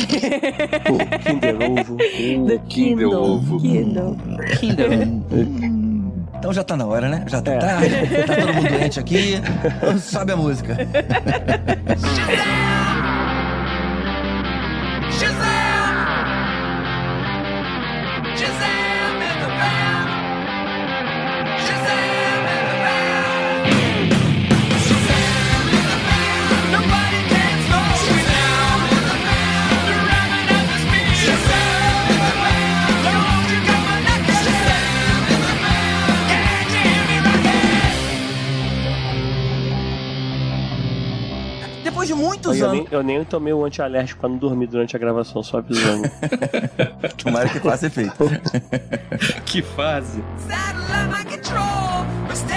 o Kinder Ovo. Do Kindle. Ovo. Kindle. Então já tá na hora, né? Já tá É. tarde, tá todo mundo doente aqui. Sobe a música. Depois de muitos Eu anos. nem, eu nem tomei o antialérgico pra não dormir durante a gravação, só avisando. Tomara que faça efeito. Que fase! My control, stay